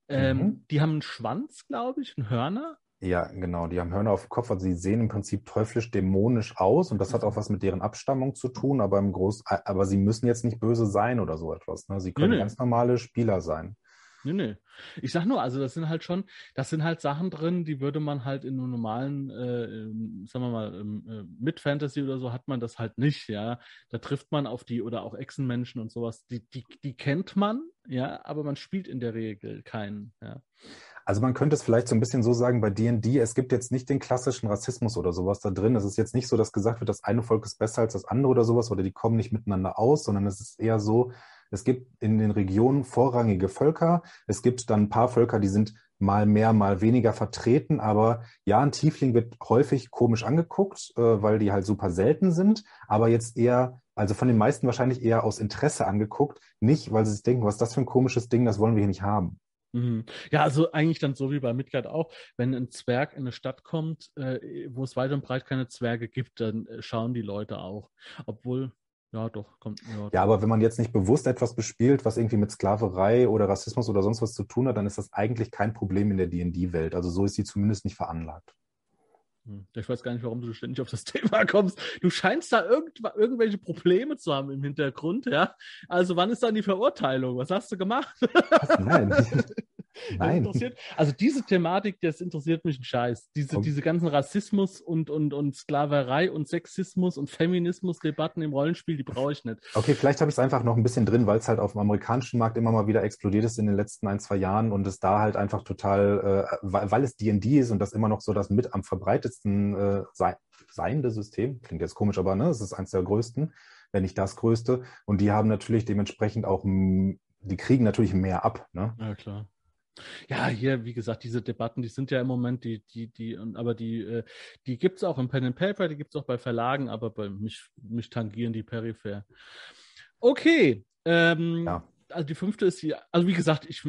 Ähm, Mhm. Die haben einen Schwanz, glaube ich, einen Hörner. Ja, genau. Die haben Hörner auf dem Kopf, also sie sehen im Prinzip teuflisch dämonisch aus und das hat auch was mit deren Abstammung zu tun, aber im Groß, aber sie müssen jetzt nicht böse sein oder so etwas. Ne? Sie können nee. ganz normale Spieler sein. Nee, nee. Ich sag nur, also das sind halt schon, das sind halt Sachen drin, die würde man halt in einem normalen, äh, ähm, sagen wir mal, ähm, äh, mit Fantasy oder so hat man das halt nicht, ja. Da trifft man auf die oder auch Echsenmenschen und sowas, die, die, die kennt man, ja, aber man spielt in der Regel keinen, ja. Also man könnte es vielleicht so ein bisschen so sagen, bei D&D, es gibt jetzt nicht den klassischen Rassismus oder sowas da drin. Es ist jetzt nicht so, dass gesagt wird, das eine Volk ist besser als das andere oder sowas oder die kommen nicht miteinander aus, sondern es ist eher so, es gibt in den Regionen vorrangige Völker. Es gibt dann ein paar Völker, die sind mal mehr, mal weniger vertreten. Aber ja, ein Tiefling wird häufig komisch angeguckt, äh, weil die halt super selten sind. Aber jetzt eher, also von den meisten wahrscheinlich eher aus Interesse angeguckt. Nicht, weil sie sich denken, was ist das für ein komisches Ding, das wollen wir hier nicht haben. Mhm. Ja, also eigentlich dann so wie bei Midgard auch, wenn ein Zwerg in eine Stadt kommt, äh, wo es weit und breit keine Zwerge gibt, dann äh, schauen die Leute auch. Obwohl, ja doch, kommt. Ja, Ja, aber wenn man jetzt nicht bewusst etwas bespielt, was irgendwie mit Sklaverei oder Rassismus oder sonst was zu tun hat, dann ist das eigentlich kein Problem in der D&D-Welt. Also so ist sie zumindest nicht veranlagt. Hm. Ich weiß gar nicht, warum du ständig auf das Thema kommst. Du scheinst da irgend, irgendwelche Probleme zu haben im Hintergrund, ja. Also wann ist dann die Verurteilung? Was hast du gemacht? Was? Nein. Nein. interessiert, also diese Thematik, das interessiert mich ein Scheiß. Diese, Okay. diese ganzen Rassismus und, und, und Sklaverei und Sexismus und Feminismus-Debatten im Rollenspiel, die brauche ich nicht. Okay, vielleicht habe ich es einfach noch ein bisschen drin, weil es halt auf dem amerikanischen Markt immer mal wieder explodiert ist in den letzten ein, zwei Jahren und es da halt einfach total, äh, weil, weil es D&D ist und das immer noch so das mit am verbreitetsten äh, sei, seiende System, klingt jetzt komisch, aber ne, es ist eins der größten, wenn nicht das größte und die haben natürlich dementsprechend auch, die kriegen natürlich mehr ab, ne? Ja, klar. Ja, hier, wie gesagt, diese Debatten, die sind ja im Moment, die, die, die, aber die, äh, die gibt es auch im Pen and Paper, die gibt es auch bei Verlagen, aber bei mich, mich tangieren die peripher. Okay, ähm, Ja. also die fünfte ist die, also wie gesagt, ich,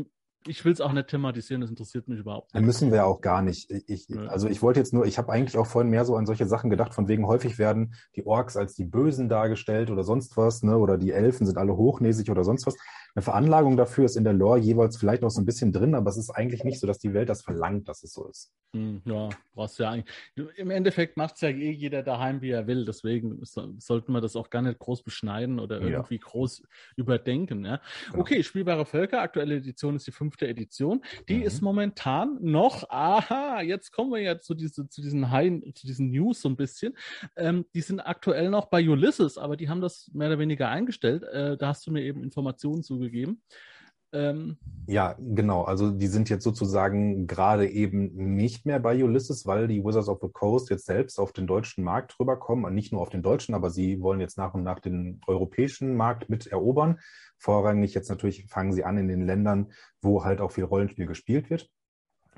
ich will es auch nicht thematisieren, das interessiert mich überhaupt Dann nicht. müssen wir auch gar nicht. Ich, also ich wollte jetzt nur, ich habe eigentlich auch vorhin mehr so an solche Sachen gedacht, von wegen häufig werden die Orks als die Bösen dargestellt oder sonst was, ne? Oder die Elfen sind alle hochnäsig oder sonst was. Eine Veranlagung dafür ist in der Lore jeweils vielleicht noch so ein bisschen drin, aber es ist eigentlich nicht so, dass die Welt das verlangt, dass es so ist. Hm, ja, brauchst ja eigentlich. Im Endeffekt macht es ja eh jeder daheim, wie er will. Deswegen so, sollten wir das auch gar nicht groß beschneiden oder irgendwie ja. groß überdenken. Ja? Genau. Okay, Spielbare Völker, aktuelle Edition ist die fünfte Edition. Die mhm. ist momentan noch, aha, jetzt kommen wir ja zu, diese, zu diesen High, zu diesen News so ein bisschen. Ähm, die sind aktuell noch bei Ulysses, aber die haben das mehr oder weniger eingestellt. Äh, da hast du mir eben Informationen zugegeben. Ähm, ja, genau. Also die sind jetzt sozusagen gerade eben nicht mehr bei Ulysses, weil die Wizards of the Coast jetzt selbst auf den deutschen Markt rüberkommen. Nicht nur auf den deutschen, aber sie wollen jetzt nach und nach den europäischen Markt mit erobern. Vorrangig jetzt natürlich fangen sie an in den Ländern, wo halt auch viel Rollenspiel gespielt wird.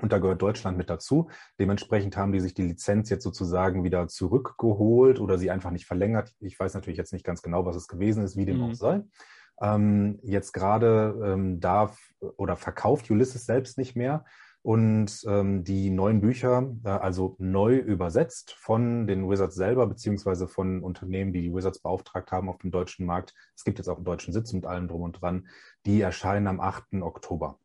Und da gehört Deutschland mit dazu. Dementsprechend haben die sich die Lizenz jetzt sozusagen wieder zurückgeholt oder sie einfach nicht verlängert. Ich weiß natürlich jetzt nicht ganz genau, was es gewesen ist, wie dem mhm. auch sei. Ähm, jetzt gerade ähm, darf oder verkauft Ulysses selbst nicht mehr. Und ähm, die neuen Bücher, äh, also neu übersetzt von den Wizards selber, beziehungsweise von Unternehmen, die die Wizards beauftragt haben auf dem deutschen Markt. Es gibt jetzt auch einen deutschen Sitz mit allem drum und dran. Die erscheinen am 8. Oktober.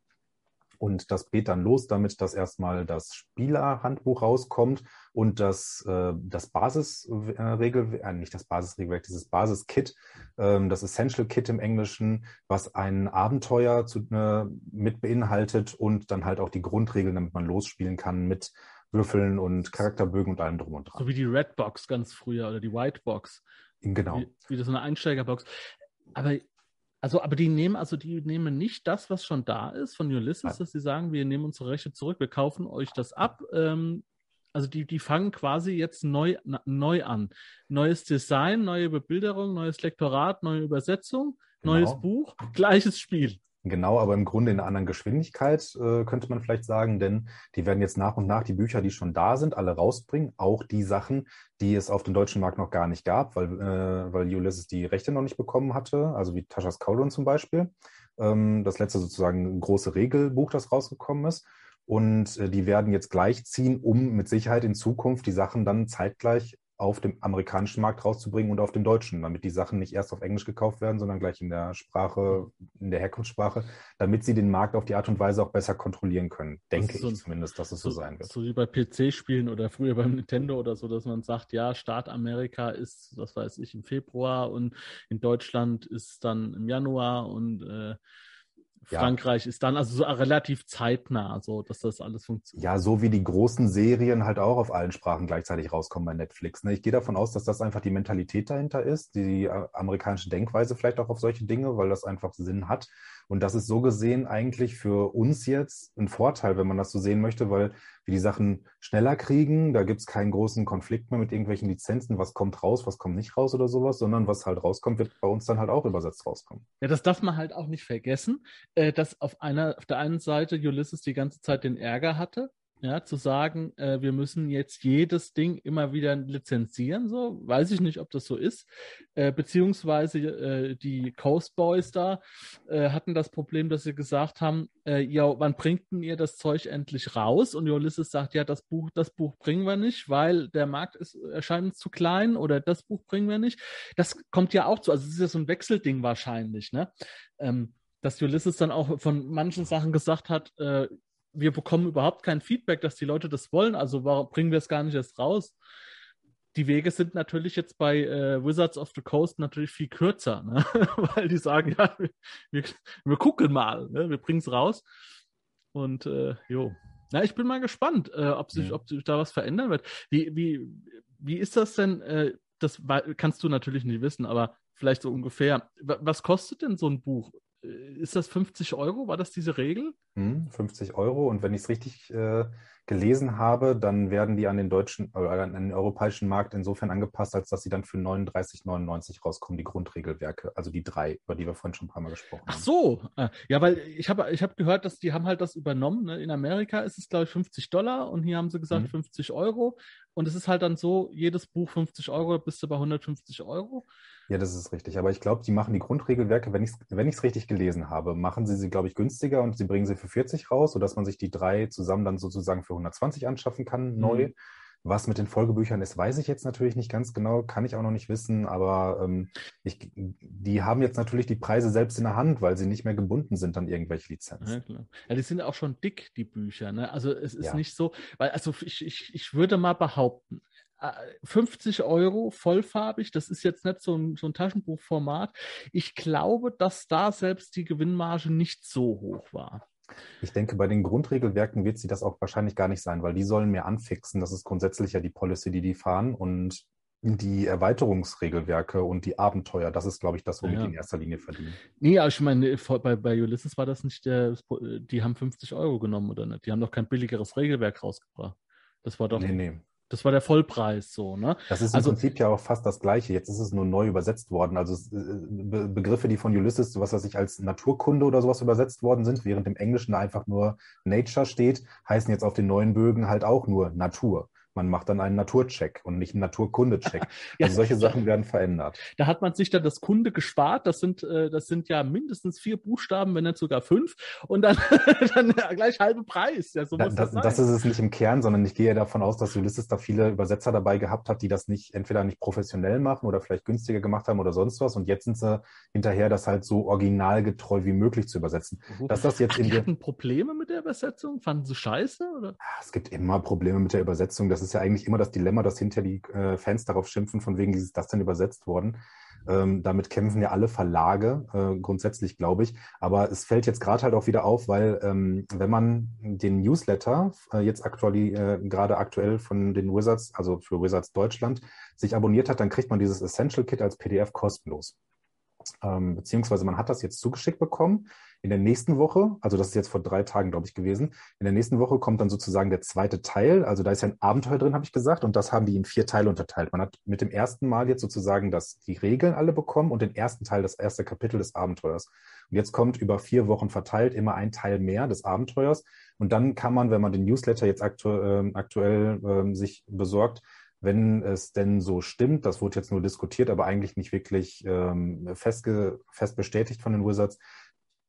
Und das geht dann los damit, dass erstmal das Spielerhandbuch rauskommt und das, äh, das Basisregel, äh, nicht das Basisregelwerk, dieses Basiskit, äh, das Essential Kit im Englischen, was ein Abenteuer zu, äh, mit beinhaltet und dann halt auch die Grundregeln, damit man losspielen kann mit Würfeln und Charakterbögen und allem drum und dran. So wie die Red Box ganz früher oder die White Box. Genau. Wie, wie so eine Einsteigerbox. Aber also, aber die nehmen, also die nehmen nicht das, was schon da ist von Ulysses, dass sie sagen, wir nehmen unsere Rechte zurück, wir kaufen euch das ab. Ähm, also die, die fangen quasi jetzt neu, na, neu an. Neues Design, neue Bebilderung, neues Lektorat, neue Übersetzung, genau. neues Buch, gleiches Spiel. Genau, aber im Grunde in einer anderen Geschwindigkeit, äh, könnte man vielleicht sagen, denn die werden jetzt nach und nach die Bücher, die schon da sind, alle rausbringen. Auch die Sachen, die es auf dem deutschen Markt noch gar nicht gab, weil, äh, weil Ulysses die Rechte noch nicht bekommen hatte, also wie Taschas Cauldron zum Beispiel. Ähm, das letzte sozusagen große Regelbuch, das rausgekommen ist. Und äh, die werden jetzt gleichziehen, um mit Sicherheit in Zukunft die Sachen dann zeitgleich auf dem amerikanischen Markt rauszubringen und auf dem deutschen, damit die Sachen nicht erst auf Englisch gekauft werden, sondern gleich in der Sprache, in der Herkunftssprache, damit sie den Markt auf die Art und Weise auch besser kontrollieren können. Denke ich so, zumindest, dass es so, so, sein wird. So wie bei PC-Spielen oder früher beim Nintendo oder so, dass man sagt, ja, Start Amerika ist, was weiß ich, im Februar und in Deutschland ist dann im Januar und äh, Frankreich ja. ist dann also so relativ zeitnah, so dass das alles funktioniert. Ja, so wie die großen Serien halt auch auf allen Sprachen gleichzeitig rauskommen bei Netflix. Ne? Ich gehe davon aus, dass das einfach die Mentalität dahinter ist, die äh, amerikanische Denkweise vielleicht auch auf solche Dinge, weil das einfach Sinn hat. Und das ist so gesehen eigentlich für uns jetzt ein Vorteil, wenn man das so sehen möchte, weil wir die Sachen schneller kriegen. Da gibt es keinen großen Konflikt mehr mit irgendwelchen Lizenzen, was kommt raus, was kommt nicht raus oder sowas, sondern was halt rauskommt, wird bei uns dann halt auch übersetzt rauskommen. Ja, das darf man halt auch nicht vergessen, äh, dass auf einer, auf der einen Seite Ulysses die ganze Zeit den Ärger hatte, ja, zu sagen, äh, wir müssen jetzt jedes Ding immer wieder lizenzieren, so, weiß ich nicht, ob das so ist, äh, beziehungsweise äh, die Coast Boys da äh, hatten das Problem, dass sie gesagt haben, äh, ja, wann bringt denn ihr das Zeug endlich raus? Und Ulysses sagt, ja, das Buch, das Buch bringen wir nicht, weil der Markt ist, erscheint zu klein oder das Buch bringen wir nicht. Das kommt ja auch zu, also es ist ja so ein Wechselding wahrscheinlich, ne? Ähm, dass Ulysses dann auch von manchen Sachen gesagt hat, äh, wir bekommen überhaupt kein Feedback, dass die Leute das wollen, also warum bringen wir es gar nicht erst raus? Die Wege sind natürlich jetzt bei äh, Wizards of the Coast natürlich viel kürzer, ne? weil die sagen, ja, wir, wir gucken mal, ne? wir bringen es raus. Und äh, jo. Na, ich bin mal gespannt, äh, ob, sich, ja. ob sich da was verändern wird. Wie, wie, wie ist das denn? Äh, das kannst du natürlich nicht wissen, aber vielleicht so ungefähr. Was kostet denn so ein Buch? Äh, ist das 50 Euro? War das diese Regel? 50 hm, Euro. Und wenn ich es richtig äh, gelesen habe, dann werden die an den deutschen oder an den europäischen Markt insofern angepasst, als dass sie dann für 39,99 rauskommen, die Grundregelwerke, also die drei, über die wir vorhin schon ein paar Mal gesprochen haben. Ach so, äh, ja, weil ich habe ich hab gehört, dass die haben halt das übernommen. Ne? In Amerika ist es, glaube ich, 50 Dollar und hier haben sie gesagt mhm. 50 Euro. Und es ist halt dann so, jedes Buch 50 Euro, bist du bei 150 Euro. Ja, das ist richtig. Aber ich glaube, die machen die Grundregelwerke, wenn ich es wenn richtig gelesen habe, machen sie sie, glaube ich, günstiger und sie bringen sie für 40 raus, sodass man sich die drei zusammen dann sozusagen für 120 anschaffen kann, neu. Mhm Was mit den Folgebüchern ist, weiß ich jetzt natürlich nicht ganz genau, kann ich auch noch nicht wissen, aber ähm, ich, die haben jetzt natürlich die Preise selbst in der Hand, weil sie nicht mehr gebunden sind an irgendwelche Lizenzen. Ja, ja die sind auch schon dick, die Bücher. Ne? Also es ist ja. nicht so, weil, also ich, ich, ich würde mal behaupten, 50 äh, Euro vollfarbig, das ist jetzt nicht so ein, so ein Taschenbuchformat. Ich glaube, dass da selbst die Gewinnmarge nicht so hoch war. Ich denke, bei den Grundregelwerken wird sie das auch wahrscheinlich gar nicht sein, weil die sollen mehr anfixen. Das ist grundsätzlich ja die Policy, die die fahren. Und die Erweiterungsregelwerke und die Abenteuer, das ist, glaube ich, das, womit ja. die in erster Linie verdienen. Nee, aber ich meine, bei, bei Ulysses war das nicht der, die haben 50 Euro genommen oder nicht? Die haben doch kein billigeres Regelwerk rausgebracht. Das war doch. Nee, nee. Das war der Vollpreis so, ne? Das ist im also, Prinzip ja auch fast das Gleiche. Jetzt ist es nur neu übersetzt worden. Also Be Begriffe, die von Ulysses, was weiß ich, als Naturkunde oder sowas übersetzt worden sind, während im Englischen einfach nur Nature steht, heißen jetzt auf den neuen Bögen halt auch nur Natur. Man macht dann einen Naturcheck und nicht einen Naturkundecheck. ja, also solche Sachen werden verändert. Da hat man sich dann das Kunde gespart. Das sind, äh, das sind ja mindestens vier Buchstaben, wenn nicht sogar fünf. Und dann, dann gleich halbe Preis. Ja, so da, das, das, das, ist es nicht im Kern, sondern ich gehe davon aus, dass Ulysses da viele Übersetzer dabei gehabt hat, die das nicht entweder nicht professionell machen oder vielleicht günstiger gemacht haben oder sonst was. Und jetzt sind sie hinterher, das halt so originalgetreu wie möglich zu übersetzen. Uh, dass das jetzt Ach, in die hatten Probleme mit der Übersetzung? Fanden sie scheiße? Oder? Es gibt immer Probleme mit der Übersetzung. Das ist ist ja eigentlich immer das Dilemma, dass hinter die äh, Fans darauf schimpfen, von wegen, wie ist das denn übersetzt worden? Ähm, damit kämpfen ja alle Verlage, äh, grundsätzlich glaube ich. Aber es fällt jetzt gerade halt auch wieder auf, weil ähm, wenn man den Newsletter äh, jetzt aktuell, äh, gerade aktuell von den Wizards, also für Wizards Deutschland, sich abonniert hat, dann kriegt man dieses Essential Kit als PDF kostenlos. Ähm, beziehungsweise man hat das jetzt zugeschickt bekommen. In der nächsten Woche, also das ist jetzt vor drei Tagen, glaube ich, gewesen, in der nächsten Woche kommt dann sozusagen der zweite Teil. Also da ist ja ein Abenteuer drin, habe ich gesagt, und das haben die in vier Teile unterteilt. Man hat mit dem ersten Mal jetzt sozusagen das, die Regeln alle bekommen und den ersten Teil, das erste Kapitel des Abenteuers. Und jetzt kommt über vier Wochen verteilt immer ein Teil mehr des Abenteuers. Und dann kann man, wenn man den Newsletter jetzt aktu äh, aktuell äh, sich besorgt, wenn es denn so stimmt, das wurde jetzt nur diskutiert, aber eigentlich nicht wirklich ähm, festge fest bestätigt von den Wizards,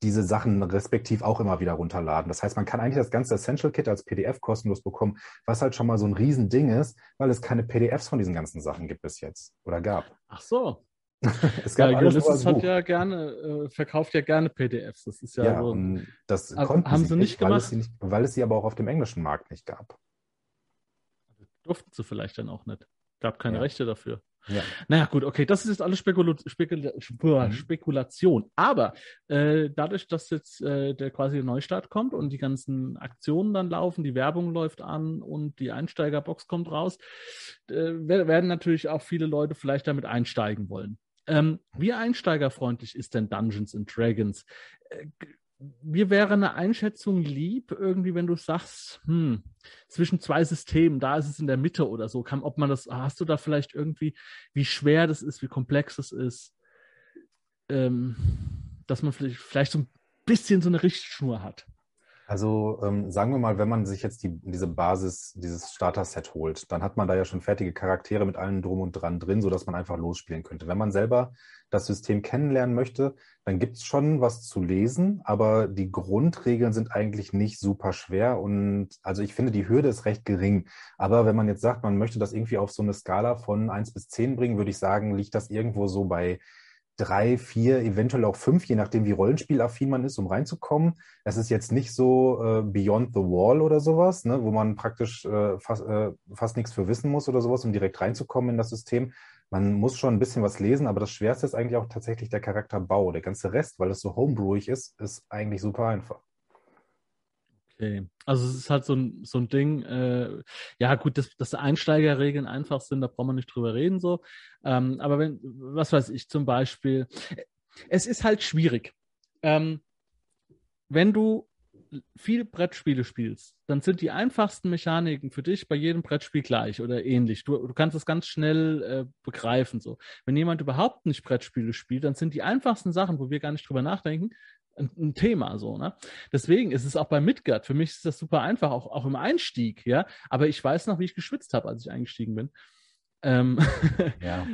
diese Sachen respektiv auch immer wieder runterladen. Das heißt, man kann eigentlich das ganze Essential Kit als PDF kostenlos bekommen, was halt schon mal so ein Riesending ist, weil es keine PDFs von diesen ganzen Sachen gibt bis jetzt oder gab. Ach so. es gab ja, alles Ulysses hat ja gerne, äh, verkauft ja gerne PDFs. Das ist ja, ja so. Das konnten haben sie nicht, nicht gemacht. Weil es, nicht, weil es sie aber auch auf dem englischen Markt nicht gab. Durften sie vielleicht dann auch nicht. Gab keine ja. Rechte dafür. Ja. Naja, gut, okay, das ist jetzt alles Spekula Spekula mhm. Spekulation. Aber äh, dadurch, dass jetzt äh, der quasi Neustart kommt und die ganzen Aktionen dann laufen, die Werbung läuft an und die Einsteigerbox kommt raus, äh, werden natürlich auch viele Leute vielleicht damit einsteigen wollen. Ähm, wie einsteigerfreundlich ist denn Dungeons and Dragons? Mir wäre eine Einschätzung lieb, irgendwie, wenn du sagst, hm, zwischen zwei Systemen, da ist es in der Mitte oder so, kann, ob man das, hast du da vielleicht irgendwie, wie schwer das ist, wie komplex es ist, ähm, dass man vielleicht, vielleicht so ein bisschen so eine Richtschnur hat. Also ähm, sagen wir mal, wenn man sich jetzt die, diese Basis, dieses Starter-Set holt, dann hat man da ja schon fertige Charaktere mit allem drum und dran drin, sodass man einfach losspielen könnte. Wenn man selber das System kennenlernen möchte, dann gibt es schon was zu lesen, aber die Grundregeln sind eigentlich nicht super schwer und also ich finde, die Hürde ist recht gering. Aber wenn man jetzt sagt, man möchte das irgendwie auf so eine Skala von eins bis zehn bringen, würde ich sagen, liegt das irgendwo so bei drei, vier, eventuell auch fünf, je nachdem, wie rollenspielaffin man ist, um reinzukommen. Es ist jetzt nicht so äh, Beyond the Wall oder sowas, ne, wo man praktisch äh, fast, äh, fast nichts für wissen muss oder sowas, um direkt reinzukommen in das System. Man muss schon ein bisschen was lesen, aber das Schwerste ist eigentlich auch tatsächlich der Charakterbau. Der ganze Rest, weil es so homebrewig ist, ist eigentlich super einfach. Okay. Also es ist halt so ein, so ein Ding, äh, ja gut, dass, dass Einsteigerregeln einfach sind, da braucht man nicht drüber reden so. Ähm, aber wenn, was weiß ich, zum Beispiel, es ist halt schwierig. Ähm, wenn du viel Brettspiele spielst, dann sind die einfachsten Mechaniken für dich bei jedem Brettspiel gleich oder ähnlich. Du, du kannst es ganz schnell äh, begreifen. So. Wenn jemand überhaupt nicht Brettspiele spielt, dann sind die einfachsten Sachen, wo wir gar nicht drüber nachdenken, ein, Thema so, ne? Deswegen ist es auch bei Midgard, für mich ist das super einfach, auch, auch im Einstieg, ja. Aber ich weiß noch, wie ich geschwitzt habe, als ich eingestiegen bin. Ähm, ja.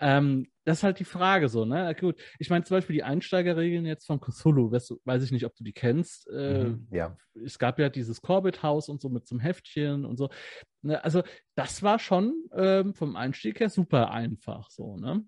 Ähm, das ist halt die Frage so, ne? Gut, ich meine zum Beispiel die Einsteigerregeln jetzt von Cthulhu, weißt, weiß ich nicht, ob du die kennst. Äh, Mhm, ja. Es gab ja dieses Corbett-Haus und so mit so einem Heftchen und so. Ne? Also das war schon ähm, vom Einstieg her super einfach so, ne?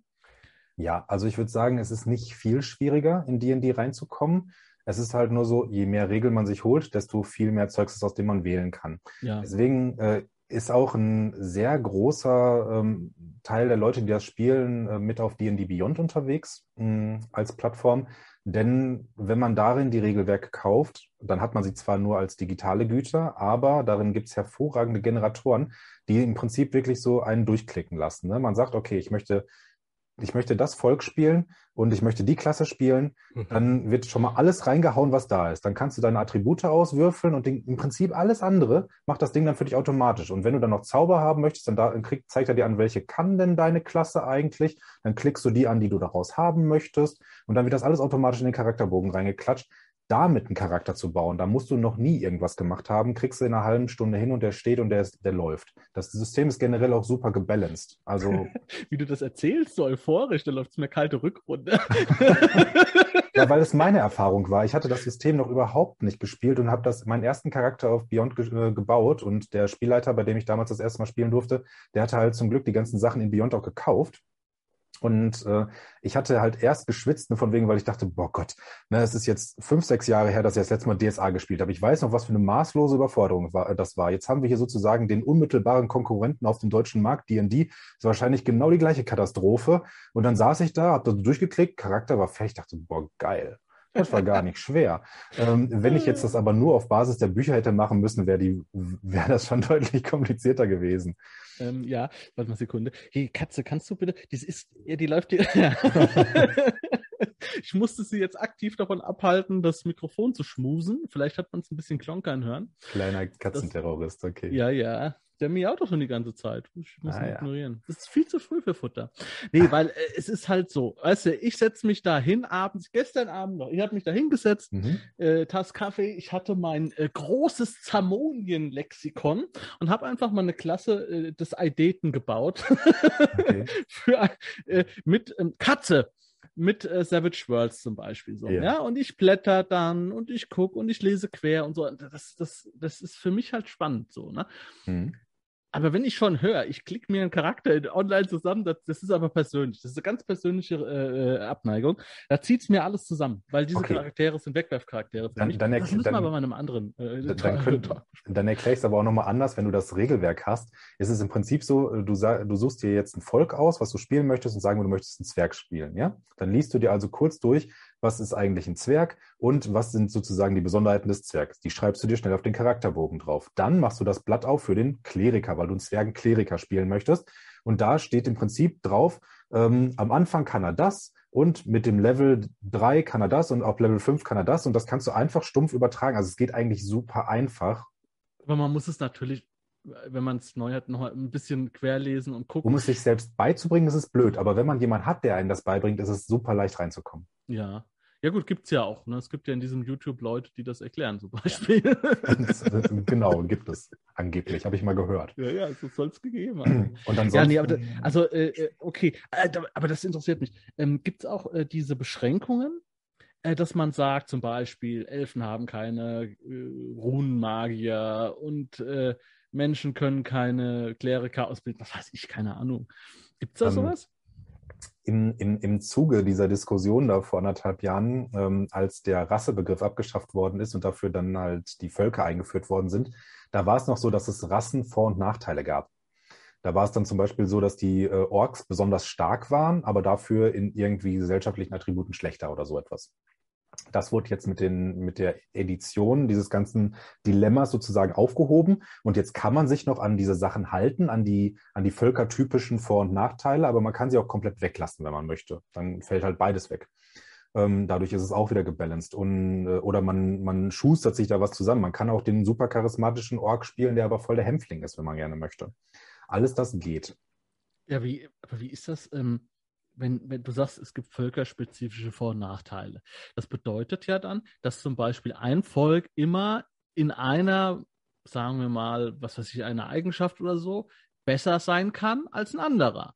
Ja, also ich würde sagen, es ist nicht viel schwieriger, in D&D reinzukommen. Es ist halt nur so, je mehr Regeln man sich holt, desto viel mehr Zeugs ist, aus dem man wählen kann. Ja. Deswegen äh, ist auch ein sehr großer ähm, Teil der Leute, die das spielen, äh, mit auf D&D Beyond unterwegs mh, als Plattform. Denn wenn man darin die Regelwerke kauft, dann hat man sie zwar nur als digitale Güter, aber darin gibt es hervorragende Generatoren, die im Prinzip wirklich so einen durchklicken lassen. Ne? Man sagt, okay, ich möchte ich möchte das Volk spielen und ich möchte die Klasse spielen, dann wird schon mal alles reingehauen, was da ist. Dann kannst du deine Attribute auswürfeln und den, im Prinzip alles andere macht das Ding dann für dich automatisch. Und wenn du dann noch Zauber haben möchtest, dann da, krieg, zeigt er dir an, welche kann denn deine Klasse eigentlich. Dann klickst du die an, die du daraus haben möchtest. Und dann wird das alles automatisch in den Charakterbogen reingeklatscht. Damit einen Charakter zu bauen, da musst du noch nie irgendwas gemacht haben, kriegst du in einer halben Stunde hin und der steht und der, ist, der läuft. Das System ist generell auch super gebalanced. Also Wie du das erzählst, so euphorisch, da läuft es mir kalte Rückrunde. Ja, weil es meine Erfahrung war. Ich hatte das System noch überhaupt nicht gespielt und habe das meinen ersten Charakter auf Beyond ge äh, gebaut und der Spielleiter, bei dem ich damals das erste Mal spielen durfte, der hatte halt zum Glück die ganzen Sachen in Beyond auch gekauft. Und äh, ich hatte halt erst geschwitzt, ne, von wegen, weil ich dachte, boah Gott, ne, es ist jetzt fünf, sechs Jahre her, dass ich das letzte Mal DSA gespielt habe. Ich weiß noch, was für eine maßlose Überforderung war, das war. Jetzt haben wir hier sozusagen den unmittelbaren Konkurrenten auf dem deutschen Markt, D&D. Ist wahrscheinlich genau die gleiche Katastrophe. Und dann saß ich da, hab da durchgeklickt, Charakter war fertig, dachte, boah, geil. Das war gar nicht schwer. Ähm, wenn ich jetzt das aber nur auf Basis der Bücher hätte machen müssen, wäre wäre das schon deutlich komplizierter gewesen. ähm, ja, warte mal Sekunde. Hey, Katze, kannst du bitte, das ist, ja, die läuft hier. ich musste sie jetzt aktiv davon abhalten, das Mikrofon zu schmusen. Vielleicht hat man es ein bisschen klonkern hören. Kleiner Katzenterrorist, okay. Ja, ja. Der miaut doch schon die ganze Zeit. Ich muss Ah, ihn ja. ignorieren. Das ist viel zu früh für Futter. Nee, weil äh, es ist halt so. Weißt du, ich setze mich da hin abends, gestern Abend noch, ich habe mich da hingesetzt, Mhm. äh, Tass Kaffee, ich hatte mein äh, großes Zamonien-Lexikon und habe einfach mal eine Klasse äh, des Eideten gebaut. Okay. Für, äh, mit ähm, Katze. Mit äh, Savage Worlds zum Beispiel so. Ja. Ja. und ich blätter dann und ich gucke und ich lese quer und so. Das, das, das ist für mich halt spannend so, ne? Mhm. Aber wenn ich schon höre, ich klicke mir einen Charakter in- online zusammen, das, das ist aber persönlich. Das ist eine ganz persönliche äh, äh, Abneigung. Da zieht es mir alles zusammen, weil diese Okay. Charaktere sind Wegwerfcharaktere Dann- mich. dann das müssen wir dann- aber bei einem anderen. Äh, Dann, Talk- dann erkläre ich es aber auch nochmal anders, wenn du das Regelwerk hast. Ist es im Prinzip so, äh, du, du suchst dir jetzt ein Volk aus, was du spielen möchtest und sagen wir, du möchtest einen Zwerg spielen. Ja? Dann liest du dir also kurz durch, was ist eigentlich ein Zwerg und was sind sozusagen die Besonderheiten des Zwergs. Die schreibst du dir schnell auf den Charakterbogen drauf. Dann machst du das Blatt auf für den Kleriker, weil du einen Zwergen-Kleriker spielen möchtest. Und da steht im Prinzip drauf, ähm, am Anfang kann er das und mit dem Level 3 kann er das und auf Level 5 kann er das und das kannst du einfach stumpf übertragen. Also es geht eigentlich super einfach, Aber man muss es natürlich, wenn man es neu hat, noch ein bisschen querlesen und gucken. um es sich selbst beizubringen, ist es blöd. Aber wenn man jemanden hat, der einem das beibringt, ist es super leicht reinzukommen. Ja. Ja, gut, gibt's ja auch. Ne? Es gibt ja in diesem YouTube Leute, die das erklären, zum Beispiel. Das, das, genau, gibt es angeblich, habe ich mal gehört. ja, ja, so soll es gegeben haben. Und ansonsten, Ja, nee, aber da, also, äh, äh, okay, äh, aber das interessiert mich. Ähm, Gibt es auch äh, diese Beschränkungen, äh, dass man sagt, zum Beispiel, Elfen haben keine äh, Runenmagier und äh, Menschen können keine Kleriker ausbilden? Was weiß ich, keine Ahnung. Gibt es da Ähm, sowas? im, im, im Zuge dieser Diskussion da vor anderthalb Jahren, ähm, als der Rassebegriff abgeschafft worden ist und dafür dann halt die Völker eingeführt worden sind, da war es noch so, dass es Rassen Vor- und Nachteile gab. Da war es dann zum Beispiel so, dass die äh, Orks besonders stark waren, aber dafür in irgendwie gesellschaftlichen Attributen schlechter oder so etwas. Das wurde jetzt mit, den, mit der Edition dieses ganzen Dilemmas sozusagen aufgehoben. Und jetzt kann man sich noch an diese Sachen halten, an die, an die völkertypischen Vor- und Nachteile, aber man kann sie auch komplett weglassen, wenn man möchte. Dann fällt halt beides weg. Ähm, dadurch ist es auch wieder gebalanced. Und, äh, oder man, man schustert sich da was zusammen. Man kann auch den super charismatischen Ork spielen, der aber voll der Hämpfling ist, wenn man gerne möchte. Alles das geht. Ja, wie, aber wie ist das, ähm, wenn, wenn du sagst, es gibt völkerspezifische Vor- und Nachteile? Das bedeutet ja dann, dass zum Beispiel ein Volk immer in einer, sagen wir mal, was weiß ich, einer Eigenschaft oder so, besser sein kann als ein anderer.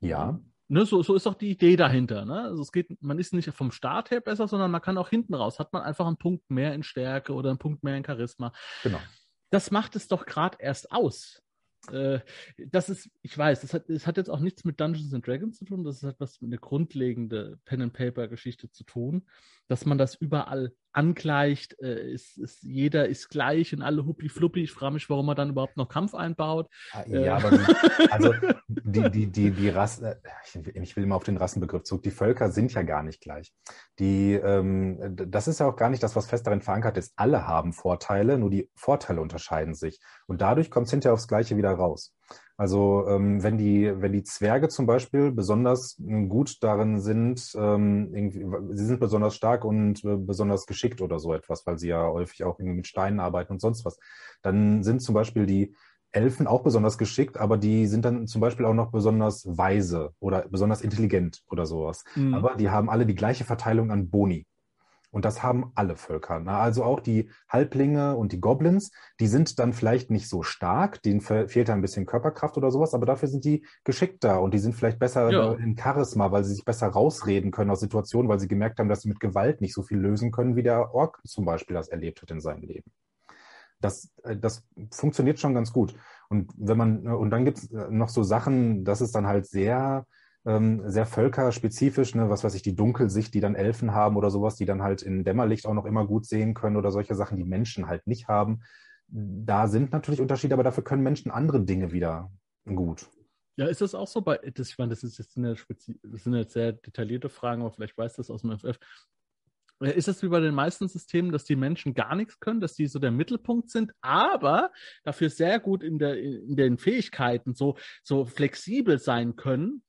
Ja. Ne, so, so ist doch die Idee dahinter. Ne? Also es geht, man ist nicht vom Start her besser, sondern man kann auch hinten raus. Hat man einfach einen Punkt mehr in Stärke oder einen Punkt mehr in Charisma. Genau. Das macht es doch gerade erst aus. Äh, das ist, ich weiß, das hat, das hat jetzt auch nichts mit Dungeons and Dragons zu tun, das hat was mit einer grundlegenden Pen-and-Paper-Geschichte zu tun, dass man das überall angleicht, äh, ist, ist, jeder ist gleich und alle huppi-fluppi. Ich frage mich, warum man dann überhaupt noch Kampf einbaut. Ah, ja, äh. aber die, also die, die, die, die Rassen, äh, ich will immer auf den Rassenbegriff zurück, die Völker sind ja gar nicht gleich. Die, ähm, das ist ja auch gar nicht das, was fest darin verankert ist. Alle haben Vorteile, nur die Vorteile unterscheiden sich. Und dadurch kommt es hinterher aufs Gleiche wieder raus. Also ähm, wenn, die, wenn die Zwerge zum Beispiel besonders gut darin sind, ähm, sie sind besonders stark und äh, besonders geschickt oder so etwas, weil sie ja häufig auch irgendwie mit Steinen arbeiten und sonst was, dann sind zum Beispiel die Elfen auch besonders geschickt, aber die sind dann zum Beispiel auch noch besonders weise oder besonders intelligent oder sowas. Mhm. Aber die haben alle die gleiche Verteilung an Boni. Und das haben alle Völker. Ne? Also auch die Halblinge und die Goblins, die sind dann vielleicht nicht so stark, denen fehlt da ein bisschen Körperkraft oder sowas, aber dafür sind die geschickter und die sind vielleicht besser ja. in Charisma, weil sie sich besser rausreden können aus Situationen, weil sie gemerkt haben, dass sie mit Gewalt nicht so viel lösen können, wie der Ork zum Beispiel das erlebt hat in seinem Leben. Das, äh, das funktioniert schon ganz gut. Und wenn man, und dann gibt es noch so Sachen, das ist dann halt sehr ähm, sehr völkerspezifisch, ne, was weiß ich, die Dunkelsicht, die dann Elfen haben oder sowas, die dann halt in Dämmerlicht auch noch immer gut sehen können oder solche Sachen, die Menschen halt nicht haben. Da sind natürlich Unterschiede, aber dafür können Menschen andere Dinge wieder gut. Ja, ist das auch so bei, das, ich meine, das, ist jetzt eine Spezi das sind jetzt sehr detaillierte Fragen, aber vielleicht weiß das aus dem FF. Äh, ist es wie bei den meisten Systemen, dass die Menschen gar nichts können, dass die so der Mittelpunkt sind, aber dafür sehr gut in, der, in den Fähigkeiten so, so flexibel sein können,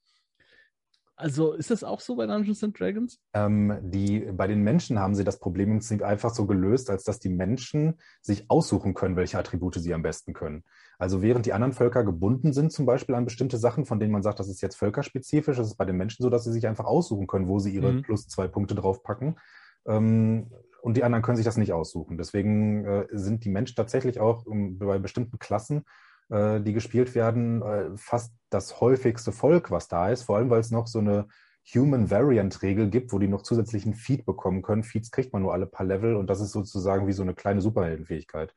also ist das auch so bei Dungeons and Dragons? Ähm, die, bei den Menschen haben sie das Problem im Prinzip einfach so gelöst, als dass die Menschen sich aussuchen können, welche Attribute sie am besten können. Also während die anderen Völker gebunden sind, zum Beispiel an bestimmte Sachen, von denen man sagt, das ist jetzt völkerspezifisch, ist es bei den Menschen so, dass sie sich einfach aussuchen können, wo sie ihre mhm. plus zwei Punkte draufpacken. Ähm, und die anderen können sich das nicht aussuchen. Deswegen äh, sind die Menschen tatsächlich auch ähm, bei bestimmten Klassen äh, die gespielt werden, äh, fast das häufigste Volk, was da ist, vor allem weil es noch so eine Human Variant Regel gibt, wo die noch zusätzlichen Feed bekommen können. Feeds kriegt man nur alle paar Level und das ist sozusagen wie so eine kleine Superheldenfähigkeit.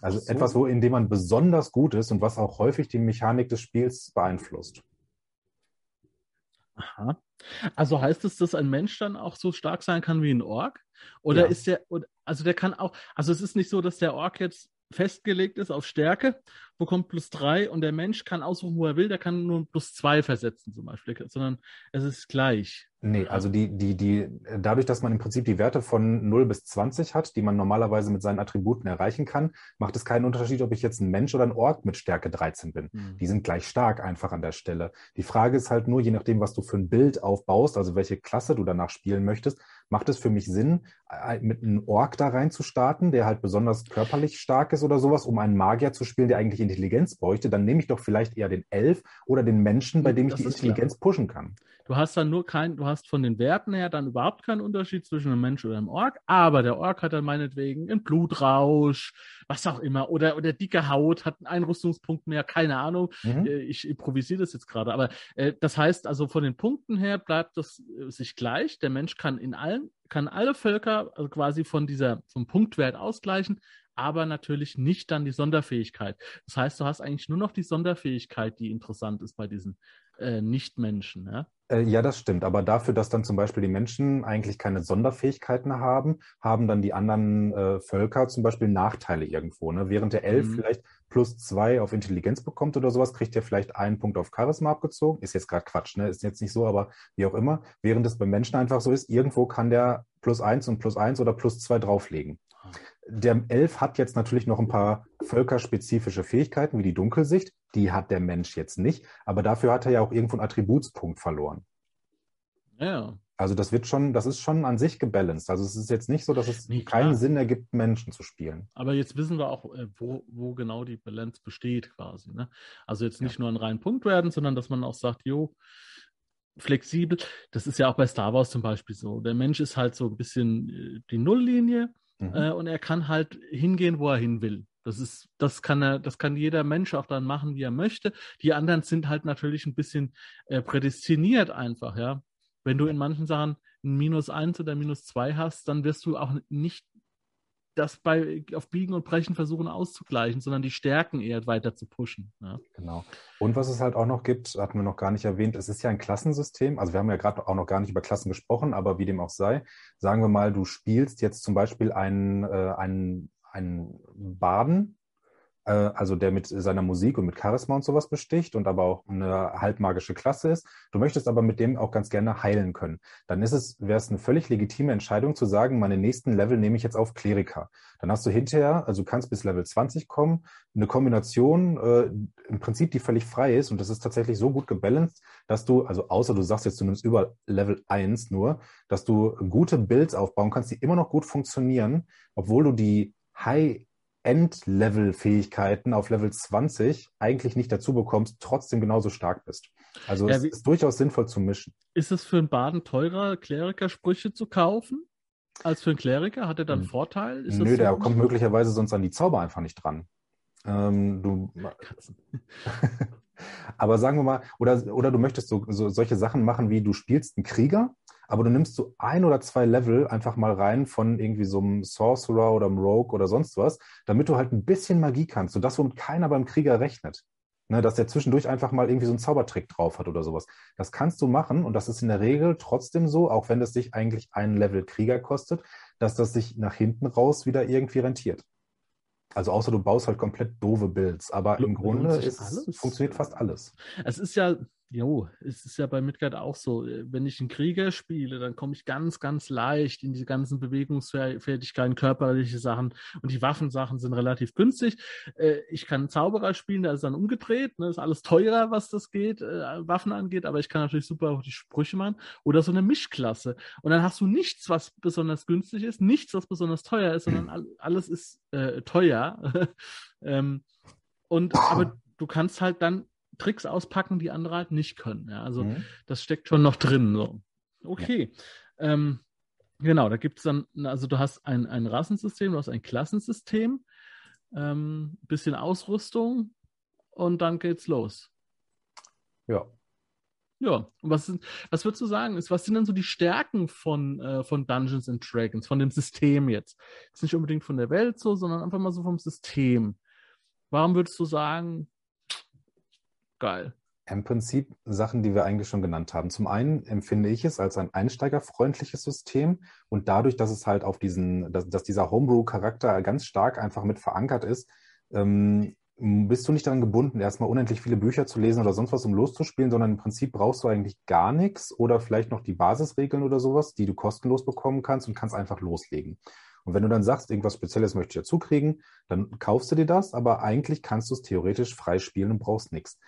Also so. etwas, wo in dem man besonders gut ist und was auch häufig die Mechanik des Spiels beeinflusst. Aha. Also heißt es, dass ein Mensch dann auch so stark sein kann wie ein Ork? Oder ja. ist der, also der kann auch, also es ist nicht so, dass der Ork jetzt festgelegt ist auf Stärke, bekommt plus drei und der Mensch kann aussuchen, wo er will, der kann nur plus zwei versetzen zum Beispiel, sondern es ist gleich. Nee, also die, die, die, dadurch, dass man im Prinzip die Werte von 0 bis 20 hat, die man normalerweise mit seinen Attributen erreichen kann, macht es keinen Unterschied, ob ich jetzt ein Mensch oder ein Ork mit Stärke 13 bin. Mhm. Die sind gleich stark einfach an der Stelle. Die Frage ist halt nur, je nachdem, was du für ein Bild aufbaust, also welche Klasse du danach spielen möchtest, macht es für mich Sinn, mit einem Ork da rein zu starten, der halt besonders körperlich stark ist oder sowas, um einen Magier zu spielen, der eigentlich Intelligenz bräuchte, dann nehme ich doch vielleicht eher den Elf oder den Menschen, bei dem ich das die Intelligenz klar. pushen kann. Du hast dann nur kein, du hast von den Werten her dann überhaupt keinen Unterschied zwischen einem Mensch oder einem Ork, aber der Ork hat dann meinetwegen einen Blutrausch, was auch immer, oder, oder dicke Haut, hat einen Einrüstungspunkt mehr, keine Ahnung. Mhm. Äh, ich improvisiere das jetzt gerade, aber äh, das heißt also von den Punkten her bleibt das äh, sich gleich. Der Mensch kann in allen, kann alle Völker also quasi von dieser, vom Punktwert ausgleichen, aber natürlich nicht dann die Sonderfähigkeit. Das heißt, du hast eigentlich nur noch die Sonderfähigkeit, die interessant ist bei diesen äh, Nichtmenschen. Ja? Äh, ja, das stimmt. Aber dafür, dass dann zum Beispiel die Menschen eigentlich keine Sonderfähigkeiten haben, haben dann die anderen äh, Völker zum Beispiel Nachteile irgendwo. Ne? Während der Elf mhm. vielleicht plus zwei auf Intelligenz bekommt oder sowas, kriegt er vielleicht einen Punkt auf Charisma abgezogen. Ist jetzt gerade Quatsch, ne? Ist jetzt nicht so, aber wie auch immer. Während es beim Menschen einfach so ist, irgendwo kann der plus eins und plus eins oder plus zwei drauflegen der Elf hat jetzt natürlich noch ein paar völkerspezifische Fähigkeiten, wie die Dunkelsicht. Die hat der Mensch jetzt nicht. Aber dafür hat er ja auch irgendwo einen Attributspunkt verloren. Ja. Also das wird schon, das ist schon an sich gebalanced. Also es ist jetzt nicht so, dass es nee, keinen Sinn ergibt, Menschen zu spielen. Aber jetzt wissen wir auch, äh, wo, wo genau die Balance besteht quasi. Ne? Also jetzt nicht ja. nur ein reinen Punkt werden, sondern dass man auch sagt, jo, flexibel. Das ist ja auch bei Star Wars zum Beispiel so. Der Mensch ist halt so ein bisschen äh, die Nulllinie Mhm. Äh, und er kann halt hingehen, wo er hin will. Das ist, das kann er, das kann jeder Mensch auch dann machen, wie er möchte. Die anderen sind halt natürlich ein bisschen äh, prädestiniert einfach, ja. Wenn du in manchen Sachen ein Minus eins oder Minus zwei hast, dann wirst du auch nicht das bei auf Biegen und Brechen versuchen auszugleichen, sondern die Stärken eher weiter zu pushen. Ja. Genau. Und was es halt auch noch gibt, hatten wir noch gar nicht erwähnt, es ist ja ein Klassensystem. Also wir haben ja gerade auch noch gar nicht über Klassen gesprochen, aber wie dem auch sei, sagen wir mal, du spielst jetzt zum Beispiel einen, äh, einen, einen Baden, also der mit seiner Musik und mit Charisma und sowas besticht und aber auch eine halbmagische Klasse ist. Du möchtest aber mit dem auch ganz gerne heilen können. Dann ist es, wäre es eine völlig legitime Entscheidung zu sagen, meine nächsten Level nehme ich jetzt auf Kleriker. Dann hast du hinterher, also du kannst bis Level 20 kommen, eine Kombination äh, im Prinzip, die völlig frei ist und das ist tatsächlich so gut gebalanced, dass du, also außer du sagst jetzt, du nimmst über Level 1 nur, dass du gute Builds aufbauen kannst, die immer noch gut funktionieren, obwohl du die High Endlevel-Fähigkeiten auf Level 20 eigentlich nicht dazu bekommst, trotzdem genauso stark bist. Also ja, es ist durchaus sinnvoll zu mischen. Ist es für einen Baden teurer, Kleriker-Sprüche zu kaufen? Als für einen Kleriker? Hat er dann hm. Vorteil? Ist Nö, so der kommt möglicherweise sonst an die Zauber einfach nicht dran. Ähm, du, aber sagen wir mal, oder, oder du möchtest so, so solche Sachen machen, wie du spielst einen Krieger aber du nimmst so ein oder zwei Level einfach mal rein von irgendwie so einem Sorcerer oder einem Rogue oder sonst was, damit du halt ein bisschen Magie kannst. So das, womit keiner beim Krieger rechnet. Ne, dass der zwischendurch einfach mal irgendwie so einen Zaubertrick drauf hat oder sowas. Das kannst du machen und das ist in der Regel trotzdem so, auch wenn das dich eigentlich ein Level Krieger kostet, dass das sich nach hinten raus wieder irgendwie rentiert. Also außer du baust halt komplett doofe Builds, aber im Grunde ist, funktioniert fast alles. Es ist ja, Jo, es ist ja bei Midgard auch so. Äh, wenn ich einen Krieger spiele, dann komme ich ganz, ganz leicht in diese ganzen Bewegungsfertigkeiten, körperliche Sachen und die Waffensachen sind relativ günstig. Äh, ich kann einen Zauberer spielen, da ist dann umgedreht, ne? ist alles teurer, was das geht, äh, Waffen angeht, aber ich kann natürlich super auch die Sprüche machen. Oder so eine Mischklasse. Und dann hast du nichts, was besonders günstig ist, nichts, was besonders teuer ist, sondern alles ist äh, teuer. ähm, und aber du kannst halt dann Tricks auspacken, die andere halt nicht können. Ja? Also mhm. das steckt schon noch drin. So. Okay. Ja. Ähm, genau, da gibt es dann, also du hast ein, ein Rassensystem, du hast ein Klassensystem, ähm, bisschen Ausrüstung und dann geht's los. Ja. Ja, und was, sind, was würdest du sagen, ist, was sind denn so die Stärken von, äh, von Dungeons and Dragons, von dem System jetzt? Ist nicht unbedingt von der Welt so, sondern einfach mal so vom System. Warum würdest du sagen, geil. Im Prinzip Sachen, die wir eigentlich schon genannt haben. Zum einen empfinde ich es als ein einsteigerfreundliches System und dadurch, dass es halt auf diesen, dass, dass dieser Homebrew-Charakter ganz stark einfach mit verankert ist, ähm, bist du nicht daran gebunden, erstmal unendlich viele Bücher zu lesen oder sonst was, um loszuspielen, sondern im Prinzip brauchst du eigentlich gar nichts oder vielleicht noch die Basisregeln oder sowas, die du kostenlos bekommen kannst und kannst einfach loslegen. Und wenn du dann sagst, irgendwas Spezielles möchte ich dazu kriegen, dann kaufst du dir das, aber eigentlich kannst du es theoretisch frei spielen und brauchst nichts.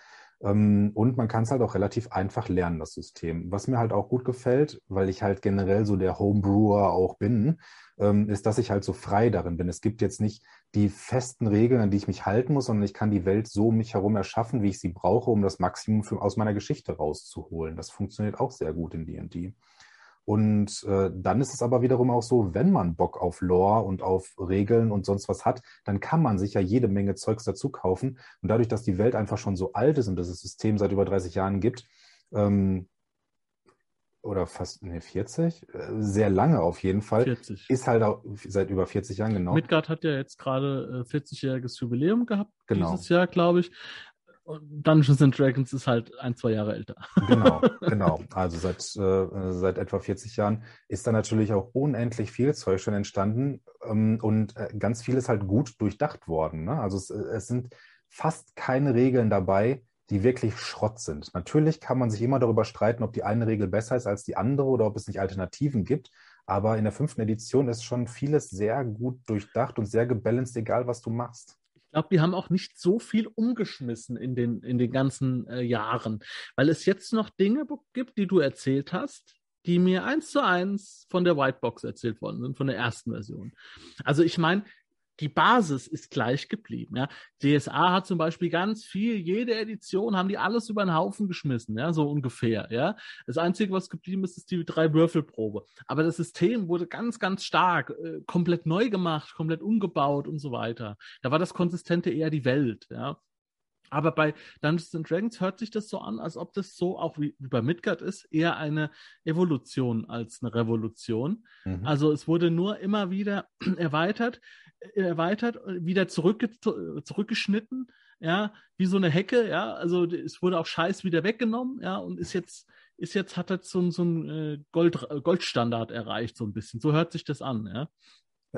Ähm, und man kann es halt auch relativ einfach lernen, das System. Was mir halt auch gut gefällt, weil ich halt generell so der Homebrewer auch bin, ähm, ist, dass ich halt so frei darin bin. Es gibt jetzt nicht die festen Regeln, an die ich mich halten muss, sondern ich kann die Welt so um mich herum erschaffen, wie ich sie brauche, um das Maximum für, aus meiner Geschichte rauszuholen. Das funktioniert auch sehr gut in D&D. Und äh, dann ist es aber wiederum auch so, wenn man Bock auf Lore und auf Regeln und sonst was hat, dann kann man sich ja jede Menge Zeugs dazu kaufen. Und dadurch, dass die Welt einfach schon so alt ist und das System seit über 30 Jahren gibt, ähm, oder fast nee, 40, äh, sehr lange auf jeden Fall, 40. ist halt auch seit über 40 Jahren genau. Midgard hat ja jetzt gerade äh, 40-jähriges Jubiläum gehabt genau. dieses Jahr, glaube ich. Dungeons and Dragons ist halt ein, zwei Jahre älter. Genau, genau. Also seit, äh, seit etwa 40 Jahren ist da natürlich auch unendlich viel Zeug schon entstanden ähm, und äh, ganz viel ist halt gut durchdacht worden. Ne? Also es, es sind fast keine Regeln dabei, die wirklich Schrott sind. Natürlich kann man sich immer darüber streiten, ob die eine Regel besser ist als die andere oder ob es nicht Alternativen gibt. Aber in der fünften Edition ist schon vieles sehr gut durchdacht und sehr gebalanced, egal was du machst. Ich glaube, die haben auch nicht so viel umgeschmissen in den, in den ganzen äh, Jahren, weil es jetzt noch Dinge gibt, die du erzählt hast, die mir eins zu eins von der Whitebox erzählt worden sind, von der ersten Version. Also ich meine, die Basis ist gleich geblieben. Ja. DSA hat zum Beispiel ganz viel, jede Edition haben die alles über den Haufen geschmissen, ja, so ungefähr. Ja. Das Einzige, was geblieben ist, ist die drei Würfelprobe. Aber das System wurde ganz, ganz stark, äh, komplett neu gemacht, komplett umgebaut und so weiter. Da war das Konsistente eher die Welt. Ja. Aber bei Dungeons and Dragons hört sich das so an, als ob das so auch wie, wie bei Midgard ist, eher eine Evolution als eine Revolution. Mhm. Also es wurde nur immer wieder erweitert erweitert, wieder zurückge zurückgeschnitten, ja, wie so eine Hecke, ja, also es wurde auch Scheiß wieder weggenommen, ja, und ist jetzt, ist jetzt, hat jetzt so, so ein äh, Gold, Goldstandard erreicht, so ein bisschen. So hört sich das an, ja.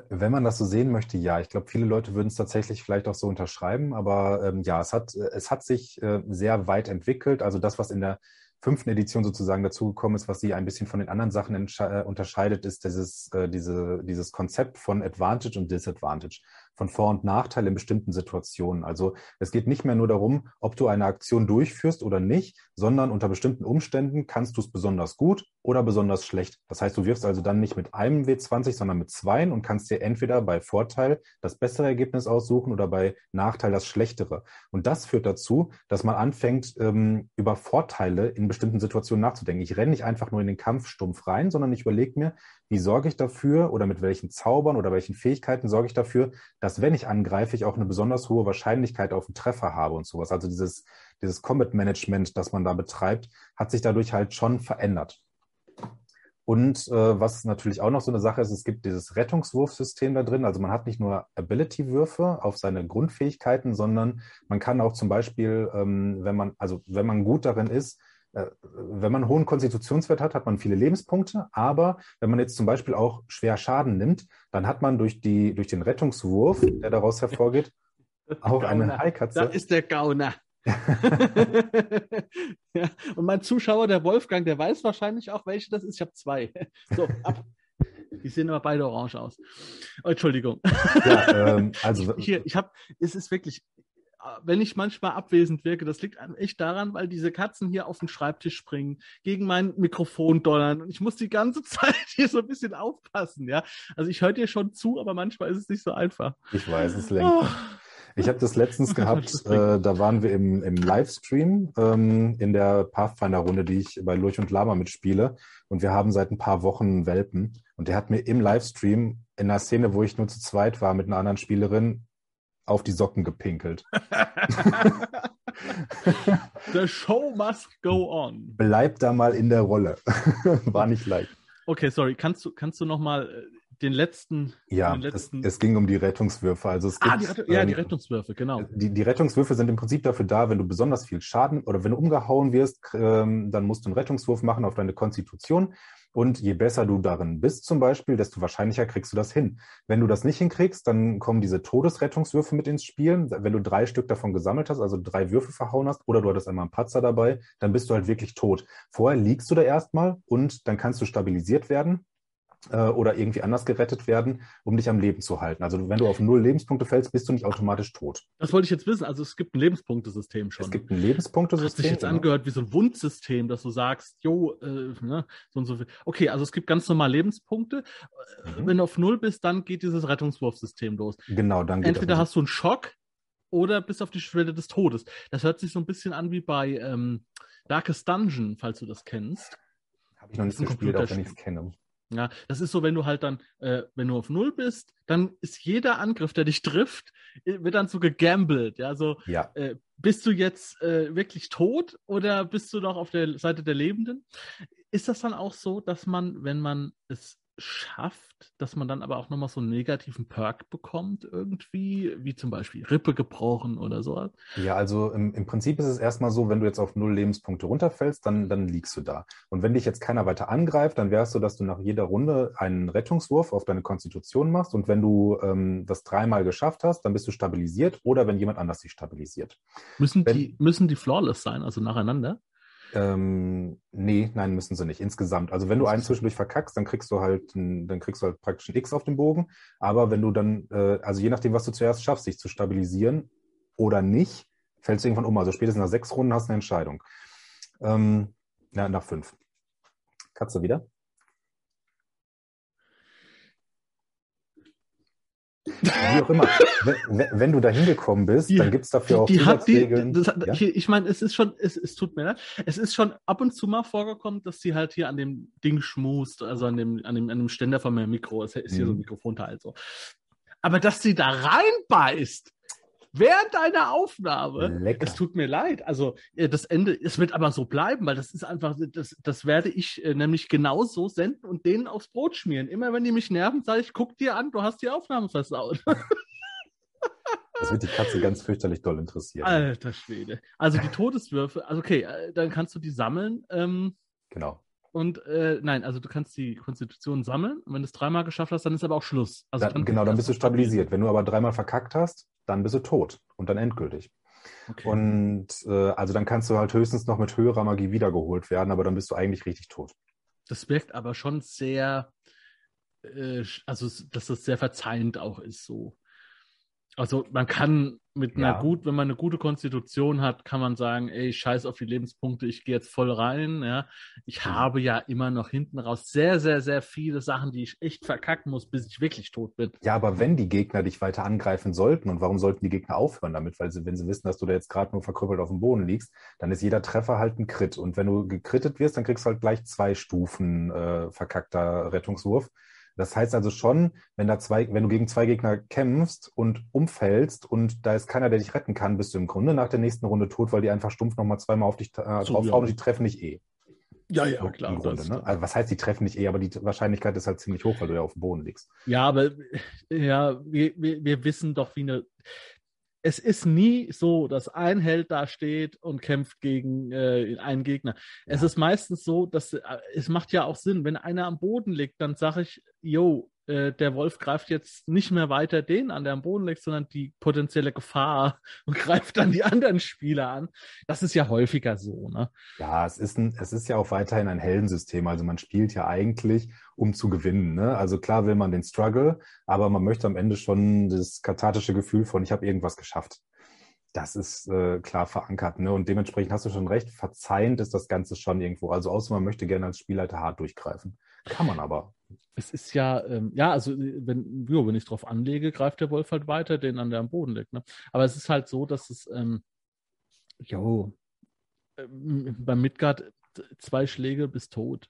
Wenn man das so sehen möchte, ja. Ich glaube, viele Leute würden es tatsächlich vielleicht auch so unterschreiben, aber ähm, ja, es hat, es hat sich äh, sehr weit entwickelt. Also das, was in der fünften Edition sozusagen dazugekommen ist, was sie ein bisschen von den anderen Sachen äh, unterscheidet, ist dieses, äh, diese, dieses Konzept von Advantage und Disadvantage von Vor- und Nachteil in bestimmten Situationen. Also es geht nicht mehr nur darum, ob du eine Aktion durchführst oder nicht, sondern unter bestimmten Umständen kannst du es besonders gut oder besonders schlecht. Das heißt, du wirfst also dann nicht mit einem W20, sondern mit zweien und kannst dir entweder bei Vorteil das bessere Ergebnis aussuchen oder bei Nachteil das schlechtere. Und das führt dazu, dass man anfängt, ähm, über Vorteile in bestimmten Situationen nachzudenken. Ich renne nicht einfach nur in den Kampf stumpf rein, sondern ich überlege mir, wie sorge ich dafür oder mit welchen Zaubern oder welchen Fähigkeiten sorge ich dafür, dass wenn ich angreife, ich auch eine besonders hohe Wahrscheinlichkeit auf einen Treffer habe und sowas. Also dieses, dieses Combat Management, das man da betreibt, hat sich dadurch halt schon verändert. Und äh, was natürlich auch noch so eine Sache ist, es gibt dieses Rettungswurfsystem da drin. Also man hat nicht nur Ability-Würfe auf seine Grundfähigkeiten, sondern man kann auch zum Beispiel, ähm, wenn man, also wenn man gut darin ist, wenn man einen hohen Konstitutionswert hat, hat man viele Lebenspunkte, aber wenn man jetzt zum Beispiel auch schwer Schaden nimmt, dann hat man durch, die, durch den Rettungswurf, der daraus hervorgeht, auch eine Heilkatze. Da ist der Gauner. ja, und mein Zuschauer, der Wolfgang, der weiß wahrscheinlich auch, welche das ist. Ich habe zwei. So, ab. Die sehen aber beide orange aus. Oh, Entschuldigung. Ja, ähm, also hier, ich habe, es ist wirklich, wenn ich manchmal abwesend wirke, das liegt echt daran, weil diese Katzen hier auf den Schreibtisch springen, gegen mein Mikrofon donnern und ich muss die ganze Zeit hier so ein bisschen aufpassen, ja. Also ich höre dir schon zu, aber manchmal ist es nicht so einfach. Ich weiß, es lenkt. Oh. Ich habe das letztens gehabt, äh, da waren wir im, im Livestream ähm, in der Pathfinder-Runde, die ich bei Lurch und Lama mitspiele. Und wir haben seit ein paar Wochen Welpen. Und der hat mir im Livestream in einer Szene, wo ich nur zu zweit war mit einer anderen Spielerin, auf die Socken gepinkelt. The show must go on. Bleib da mal in der Rolle. War nicht leicht. Okay, sorry. Kannst du, kannst du noch mal äh, den letzten. Ja, den letzten... Es, es, ging um die Rettungswürfe. Also es ah, gibt, die, ja, die ähm, Rettungswürfe, genau. Die, die Rettungswürfe sind im Prinzip dafür da, wenn du besonders viel Schaden oder wenn du umgehauen wirst, ähm, dann musst du einen Rettungswurf machen auf deine Konstitution. Und je besser du darin bist zum Beispiel, desto wahrscheinlicher kriegst du das hin. Wenn du das nicht hinkriegst, dann kommen diese Todesrettungswürfe mit ins Spiel. Wenn du drei Stück davon gesammelt hast, also drei Würfe verhauen hast, oder du hattest einmal einen Patzer dabei, dann bist du halt wirklich tot. Vorher liegst du da erstmal und dann kannst du stabilisiert werden oder irgendwie anders gerettet werden, um dich am Leben zu halten. Also wenn du auf null Lebenspunkte fällst, bist du nicht automatisch tot. Das wollte ich jetzt wissen. Also es gibt ein Lebenspunktesystem schon. Es gibt ein Lebenspunktesystem. Das hat sich jetzt genau. angehört wie so ein Wundsystem, dass du sagst, jo, äh, ne, so und so viel. Okay, also es gibt ganz normal Lebenspunkte. Mhm. Wenn du auf null bist, dann geht dieses Rettungswurfsystem los. Genau, dann geht Entweder hast du einen Schock oder bist auf die Schwelle des Todes. Das hört sich so ein bisschen an wie bei ähm, Darkest Dungeon, falls du das kennst. Habe ich noch nicht gespielt, auch wenn ich es kenne. Ja, das ist so, wenn du halt dann, äh, wenn du auf Null bist, dann ist jeder Angriff, der dich trifft, wird dann so gegambelt. Ja, so ja. Äh, bist du jetzt äh, wirklich tot oder bist du noch auf der Seite der Lebenden? Ist das dann auch so, dass man, wenn man es schafft, dass man dann aber auch nochmal so einen negativen Perk bekommt irgendwie, wie zum Beispiel Rippe gebrochen oder so. Ja, also im, im Prinzip ist es erstmal so, wenn du jetzt auf null Lebenspunkte runterfällst, dann, dann liegst du da. Und wenn dich jetzt keiner weiter angreift, dann es so, dass du nach jeder Runde einen Rettungswurf auf deine Konstitution machst und wenn du ähm, das dreimal geschafft hast, dann bist du stabilisiert oder wenn jemand anders dich stabilisiert. Müssen, wenn, die, müssen die flawless sein, also nacheinander? Ähm, nee, nein, müssen sie nicht. Insgesamt. Also wenn du einen zwischendurch verkackst, dann kriegst du halt, ein, dann kriegst du halt praktisch ein X auf dem Bogen. Aber wenn du dann, äh, also je nachdem, was du zuerst schaffst, dich zu stabilisieren oder nicht, fällst du irgendwann um. Also spätestens nach sechs Runden hast du eine Entscheidung. Ähm, ja, nach fünf. Katze wieder. Wie auch immer. wenn, wenn, du da hingekommen bist, die, dann gibt es dafür auch die hat die, das, ja? ich, ich meine, es ist schon, es, es tut mir leid, es ist schon ab und zu mal vorgekommen, dass sie halt hier an dem Ding schmust, also an dem, an dem, an dem Ständer von meinem Mikro, es ist hier mhm. so ein Mikrofonteil so. Aber dass sie da reinbeißt, während deiner Aufnahme. Lecker. Es tut mir leid. Also äh, das Ende, es wird aber so bleiben, weil das ist einfach, das, das werde ich äh, nämlich genauso senden und denen aufs Brot schmieren. Immer wenn die mich nerven, sage ich, guck dir an, du hast die Aufnahme versaut. Das wird die Katze ganz fürchterlich doll interessieren. Alter Schwede. Also die Todeswürfe, also okay, äh, dann kannst du die sammeln. Ähm, genau. Und äh, nein, also du kannst die Konstitution sammeln. Und wenn du es dreimal geschafft hast, dann ist aber auch Schluss. Also dann, genau, dann bist du stabilisiert. Wenn du aber dreimal verkackt hast, dann bist du tot und dann endgültig. Okay. Und äh, also dann kannst du halt höchstens noch mit höherer Magie wiedergeholt werden, aber dann bist du eigentlich richtig tot. Das wirkt aber schon sehr, äh, also dass das sehr verzeihend auch ist so. Also man kann mit einer ja. gut, wenn man eine gute Konstitution hat, kann man sagen, ey, scheiß auf die Lebenspunkte, ich gehe jetzt voll rein. Ja, ich mhm. habe ja immer noch hinten raus sehr, sehr, sehr viele Sachen, die ich echt verkacken muss, bis ich wirklich tot bin. Ja, aber wenn die Gegner dich weiter angreifen sollten und warum sollten die Gegner aufhören damit? Weil sie, wenn sie wissen, dass du da jetzt gerade nur verkrüppelt auf dem Boden liegst, dann ist jeder Treffer halt ein Crit. Und wenn du gekrittet wirst, dann kriegst du halt gleich zwei Stufen äh, verkackter Rettungswurf. Das heißt also schon, wenn, da zwei, wenn du gegen zwei Gegner kämpfst und umfällst und da ist keiner, der dich retten kann, bist du im Grunde nach der nächsten Runde tot, weil die einfach stumpf nochmal zweimal auf dich äh, so, draufhauen ja. und die treffen dich eh. Ja, ja, so, klar. Grunde, ne? also, was heißt, die treffen dich eh, aber die Wahrscheinlichkeit ist halt ziemlich hoch, weil du ja auf dem Boden liegst. Ja, aber ja, wir, wir, wir wissen doch, wie eine es ist nie so, dass ein Held da steht und kämpft gegen äh, einen Gegner. Ja. Es ist meistens so, dass äh, es macht ja auch Sinn, wenn einer am Boden liegt, dann sage ich, yo, äh, der Wolf greift jetzt nicht mehr weiter den an, der am Boden liegt, sondern die potenzielle Gefahr und greift dann die anderen Spieler an. Das ist ja häufiger so, ne? Ja, es ist, ein, es ist ja auch weiterhin ein Heldensystem. Also man spielt ja eigentlich, um zu gewinnen. Ne? Also klar will man den Struggle, aber man möchte am Ende schon das kathartische Gefühl von, ich habe irgendwas geschafft. Das ist äh, klar verankert. Ne? Und dementsprechend hast du schon recht, verzeihend ist das Ganze schon irgendwo. Also außer man möchte gerne als Spielleiter hart durchgreifen. Kann man aber. Es ist ja, ähm, ja, also wenn, jo, wenn ich drauf anlege, greift der Wolf halt weiter, den an der am Boden liegt. Ne? Aber es ist halt so, dass es, ähm, jo, ähm, beim Midgard zwei Schläge bis tot,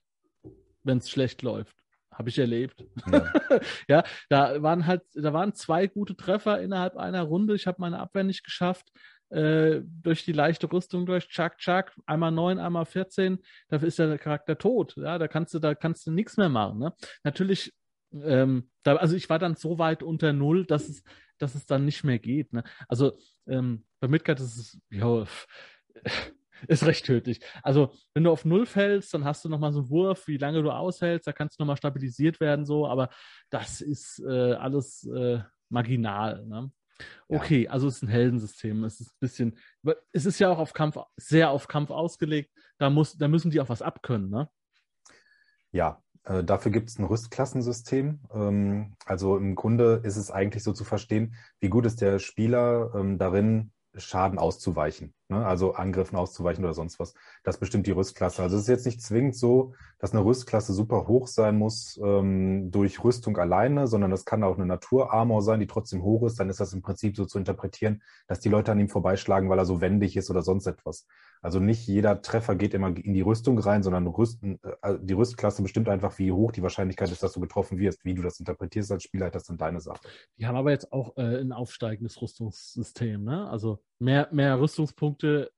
wenn es schlecht läuft. Habe ich erlebt. Ja. ja. da waren halt, da waren zwei gute Treffer innerhalb einer Runde. Ich habe meine Abwehr nicht geschafft. Äh, durch die leichte Rüstung durch, Chuck, Chuck, einmal 9, einmal 14, dafür ist der Charakter tot. Ja, da kannst du, da kannst du nichts mehr machen. Ne? Natürlich, ähm, da, also ich war dann so weit unter Null, dass es, dass es dann nicht mehr geht. Ne? Also ähm, bei Midgard ist es, ja, ist recht tödlich. Also, wenn du auf Null fällst, dann hast du nochmal so einen Wurf, wie lange du aushältst, da kannst du nochmal stabilisiert werden, so, aber das ist äh, alles äh, marginal. Ne? Okay, ja. also es ist ein Heldensystem. Es ist ein bisschen, es ist ja auch auf Kampf, sehr auf Kampf ausgelegt. Da, muss, da müssen die auch was abkönnen, ne? Ja, äh, dafür gibt es ein Rüstklassensystem. Ähm, also im Grunde ist es eigentlich so zu verstehen, wie gut ist der Spieler ähm, darin, Schaden auszuweichen, ne? also Angriffen auszuweichen oder sonst was. Das bestimmt die Rüstklasse. Also es ist jetzt nicht zwingend so, dass eine Rüstklasse super hoch sein muss ähm, durch Rüstung alleine, sondern das kann auch eine Naturarmor sein, die trotzdem hoch ist. Dann ist das im Prinzip so zu interpretieren, dass die Leute an ihm vorbeischlagen, weil er so wendig ist oder sonst etwas. Also nicht jeder Treffer geht immer in die Rüstung rein, sondern Rüsten, äh, die Rüstklasse bestimmt einfach, wie hoch die Wahrscheinlichkeit ist, dass du getroffen wirst. Wie du das interpretierst als Spieler, das ist dann deine Sache. Die haben aber jetzt auch äh, ein aufsteigendes Rüstungssystem, ne? Also mehr, mehr Rüstungspunkte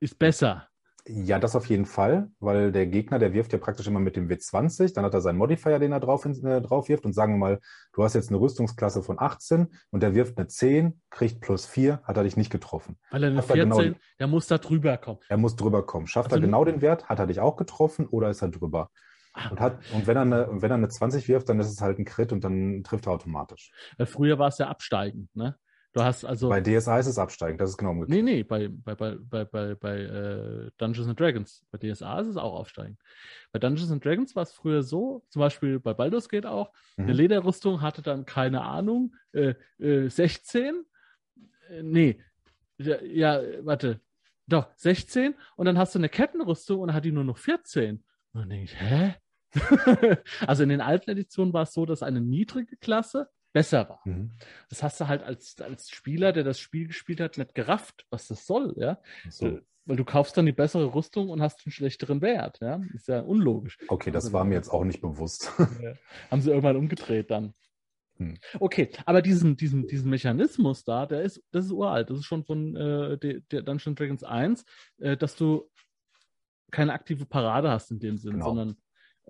ist besser. Ja, das auf jeden Fall, weil der Gegner, der wirft ja praktisch immer mit dem W20, dann hat er seinen Modifier, den er drauf, äh, drauf wirft und sagen wir mal, du hast jetzt eine Rüstungsklasse von 18 und der wirft eine 10, kriegt plus 4, hat er dich nicht getroffen. Weil er eine 14, genau, der muss da drüber kommen. Er muss drüber kommen. Schafft also, er genau den Wert, hat er dich auch getroffen oder ist er drüber? Ah. Und, hat, und wenn, er eine, wenn er eine 20 wirft, dann ist es halt ein Crit und dann trifft er automatisch. Früher war es ja absteigend, ne? Du hast also. Bei DSA ist es absteigend, das ist genau umgekehrt. Nee, nee, bei, bei, bei, bei, bei, äh, Dungeons and Dragons. Bei DSA ist es auch aufsteigend. Bei Dungeons and Dragons war es früher so, zum Beispiel bei Baldur's Gate auch, mhm. eine Lederrüstung hatte dann, keine Ahnung, äh, äh, 16. Äh, nee, ja, ja, warte. Doch, 16 und dann hast du eine Kettenrüstung und dann hat die nur noch 14. Und dann denke ich, hä? also in den alten Editionen war es so, dass eine niedrige Klasse besser war. Mhm. Das hast du halt als, als Spieler, der das Spiel gespielt hat, nicht gerafft, was das soll, ja. So. Weil du kaufst dann die bessere Rüstung und hast einen schlechteren Wert, ja. Ist ja unlogisch. Okay, das also, war mir jetzt auch nicht bewusst. Ja. Haben sie irgendwann umgedreht dann. Hm. Okay, aber diesen, diesen, diesen Mechanismus da, der ist, das ist uralt. Das ist schon von äh, der, der Dungeons Dragons 1, äh, dass du keine aktive Parade hast in dem Sinn, genau. sondern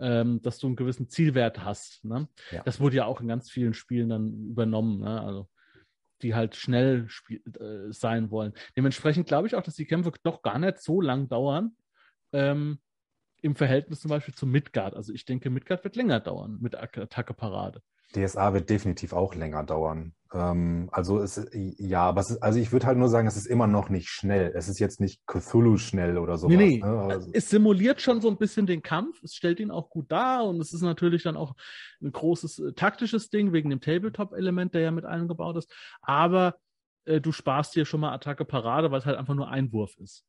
ähm, dass du einen gewissen Zielwert hast. Ne? Ja. Das wurde ja auch in ganz vielen Spielen dann übernommen. Ne? Also die halt schnell äh, sein wollen. Dementsprechend glaube ich auch, dass die Kämpfe doch gar nicht so lang dauern. Ähm, Im Verhältnis zum Beispiel zu Midgard. Also ich denke, Midgard wird länger dauern mit Attacke Parade. DSA wird definitiv auch länger dauern. Ähm, also es, ja, aber ist, also ich würde halt nur sagen, es ist immer noch nicht schnell. Es ist jetzt nicht Cthulhu schnell oder so. Nee, nee. Ne? Also, es simuliert schon so ein bisschen den Kampf. Es stellt ihn auch gut dar und es ist natürlich dann auch ein großes äh, taktisches Ding wegen dem Tabletop-Element, der ja mit eingebaut ist. Aber äh, du sparst dir schon mal Attacke Parade, weil es halt einfach nur ein Wurf ist.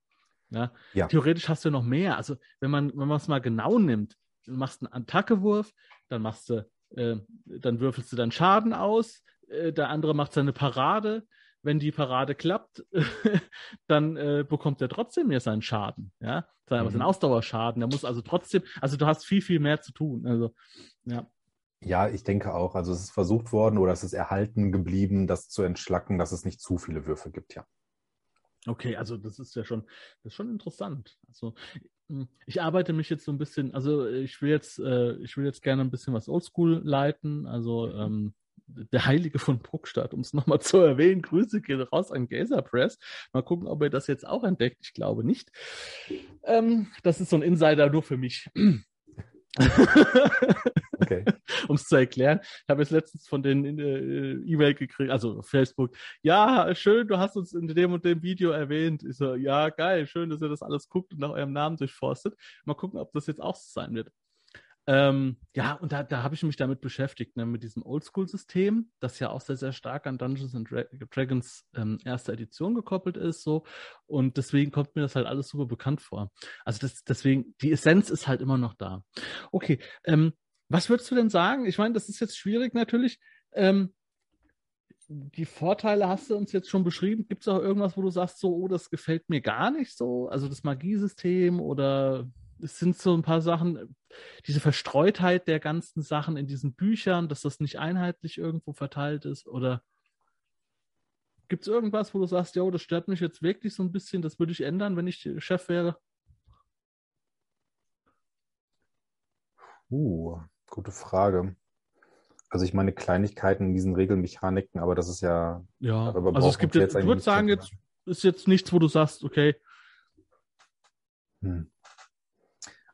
Ja? ja? Theoretisch hast du noch mehr. Also wenn man wenn man es mal genau nimmt, du machst einen Attackewurf, dann machst du äh, dann würfelst du dann Schaden aus, äh, der andere macht seine Parade. Wenn die Parade klappt, dann äh, bekommt er trotzdem ja seinen Schaden, ja, sein, mhm. seinen Ausdauerschaden. Der muss also trotzdem, also du hast viel, viel mehr zu tun. Also, ja. Ja, ich denke auch. Also es ist versucht worden oder es ist erhalten geblieben, das zu entschlacken, dass es nicht zu viele Würfe gibt, ja. Okay, also das ist ja schon, das ist schon interessant. Also hm, ich arbeite mich jetzt so ein bisschen, also ich will jetzt, äh, ich will jetzt gerne ein bisschen was Oldschool leiten. Also ähm, der Heilige von Bruckstadt, um es nochmal zu erwähnen. Grüße gehen raus an Gazer Press. Mal gucken, ob er das jetzt auch entdeckt. Ich glaube nicht. Ähm, das ist so ein Insider nur für mich. Okay. um es zu erklären. Ich habe jetzt letztens von den äh, E-Mail gekriegt, also Facebook. Ja, schön, du hast uns in dem und dem Video erwähnt. Ich so, ja, geil, schön, dass ihr das alles guckt und nach eurem Namen durchforstet. Mal gucken, ob das jetzt auch so sein wird. Ähm, ja, und da, da habe ich mich damit beschäftigt, ne, mit diesem Oldschool-System, das ja auch sehr, sehr stark an Dungeons and Dragons ähm, erste Edition gekoppelt ist. so Und deswegen kommt mir das halt alles super bekannt vor. Also das, deswegen, die Essenz ist halt immer noch da. Okay, ähm, was würdest du denn sagen? Ich meine, das ist jetzt schwierig natürlich. Ähm, die Vorteile hast du uns jetzt schon beschrieben. Gibt es auch irgendwas, wo du sagst, so, oh, das gefällt mir gar nicht so? Also das Magiesystem oder es sind so ein paar Sachen, diese Verstreutheit der ganzen Sachen in diesen Büchern, dass das nicht einheitlich irgendwo verteilt ist? Oder gibt es irgendwas, wo du sagst, ja, das stört mich jetzt wirklich so ein bisschen, das würde ich ändern, wenn ich Chef wäre? Uh, gute Frage. Also ich meine Kleinigkeiten in diesen Regelmechaniken, aber das ist ja. Ja, also es gibt jetzt, ich würde sagen, jetzt ist jetzt nichts, wo du sagst, okay. Hm.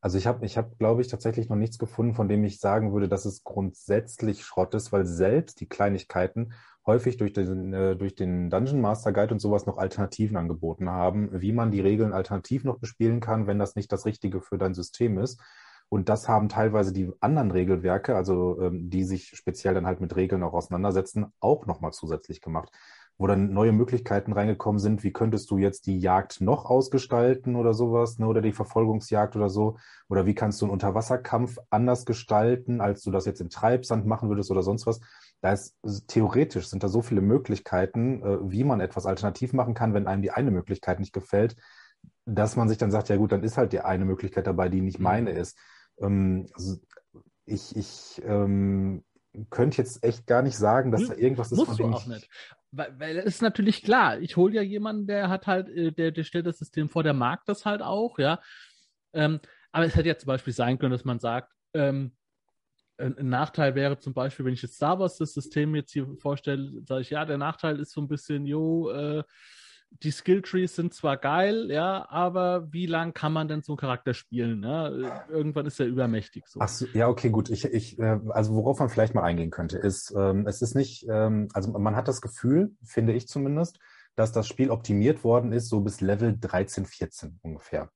Also ich habe, ich hab, glaube ich, tatsächlich noch nichts gefunden, von dem ich sagen würde, dass es grundsätzlich Schrott ist, weil selbst die Kleinigkeiten häufig durch den, äh, durch den Dungeon Master Guide und sowas noch Alternativen angeboten haben, wie man die Regeln alternativ noch bespielen kann, wenn das nicht das Richtige für dein System ist. Und das haben teilweise die anderen Regelwerke, also ähm, die sich speziell dann halt mit Regeln auch auseinandersetzen, auch nochmal zusätzlich gemacht wo dann neue Möglichkeiten reingekommen sind. Wie könntest du jetzt die Jagd noch ausgestalten oder sowas, ne? oder die Verfolgungsjagd oder so? Oder wie kannst du einen Unterwasserkampf anders gestalten, als du das jetzt im Treibsand machen würdest oder sonst was? Da ist theoretisch sind da so viele Möglichkeiten, äh, wie man etwas alternativ machen kann, wenn einem die eine Möglichkeit nicht gefällt, dass man sich dann sagt, ja gut, dann ist halt die eine Möglichkeit dabei, die nicht mhm. meine ist. Ähm, also ich, ich ähm, könnte jetzt echt gar nicht sagen, dass hm, da irgendwas ist, Musst du auch nicht. Weil, weil es ist natürlich klar, ich hole ja jemanden, der hat halt, äh, der, der stellt das System vor, der mag das halt auch, ja. Ähm, aber es hätte ja zum Beispiel sein können, dass man sagt, ähm, ein, ein, Nachteil wäre zum Beispiel, wenn ich jetzt Star Wars das System jetzt hier vorstelle, sage ich, ja, der Nachteil ist so ein bisschen, jo, äh, die Skilltrees sind zwar geil, ja, aber wie lang kann man denn so einen Charakter spielen? Ne? Irgendwann ist er übermächtig. So. Ach so, ja, okay, gut. Ich, ich, äh, also worauf man vielleicht mal eingehen könnte, ist, ähm, es ist nicht, ähm, also man hat das Gefühl, finde ich zumindest, dass das Spiel optimiert worden ist, so bis Level 13, 14 ungefähr.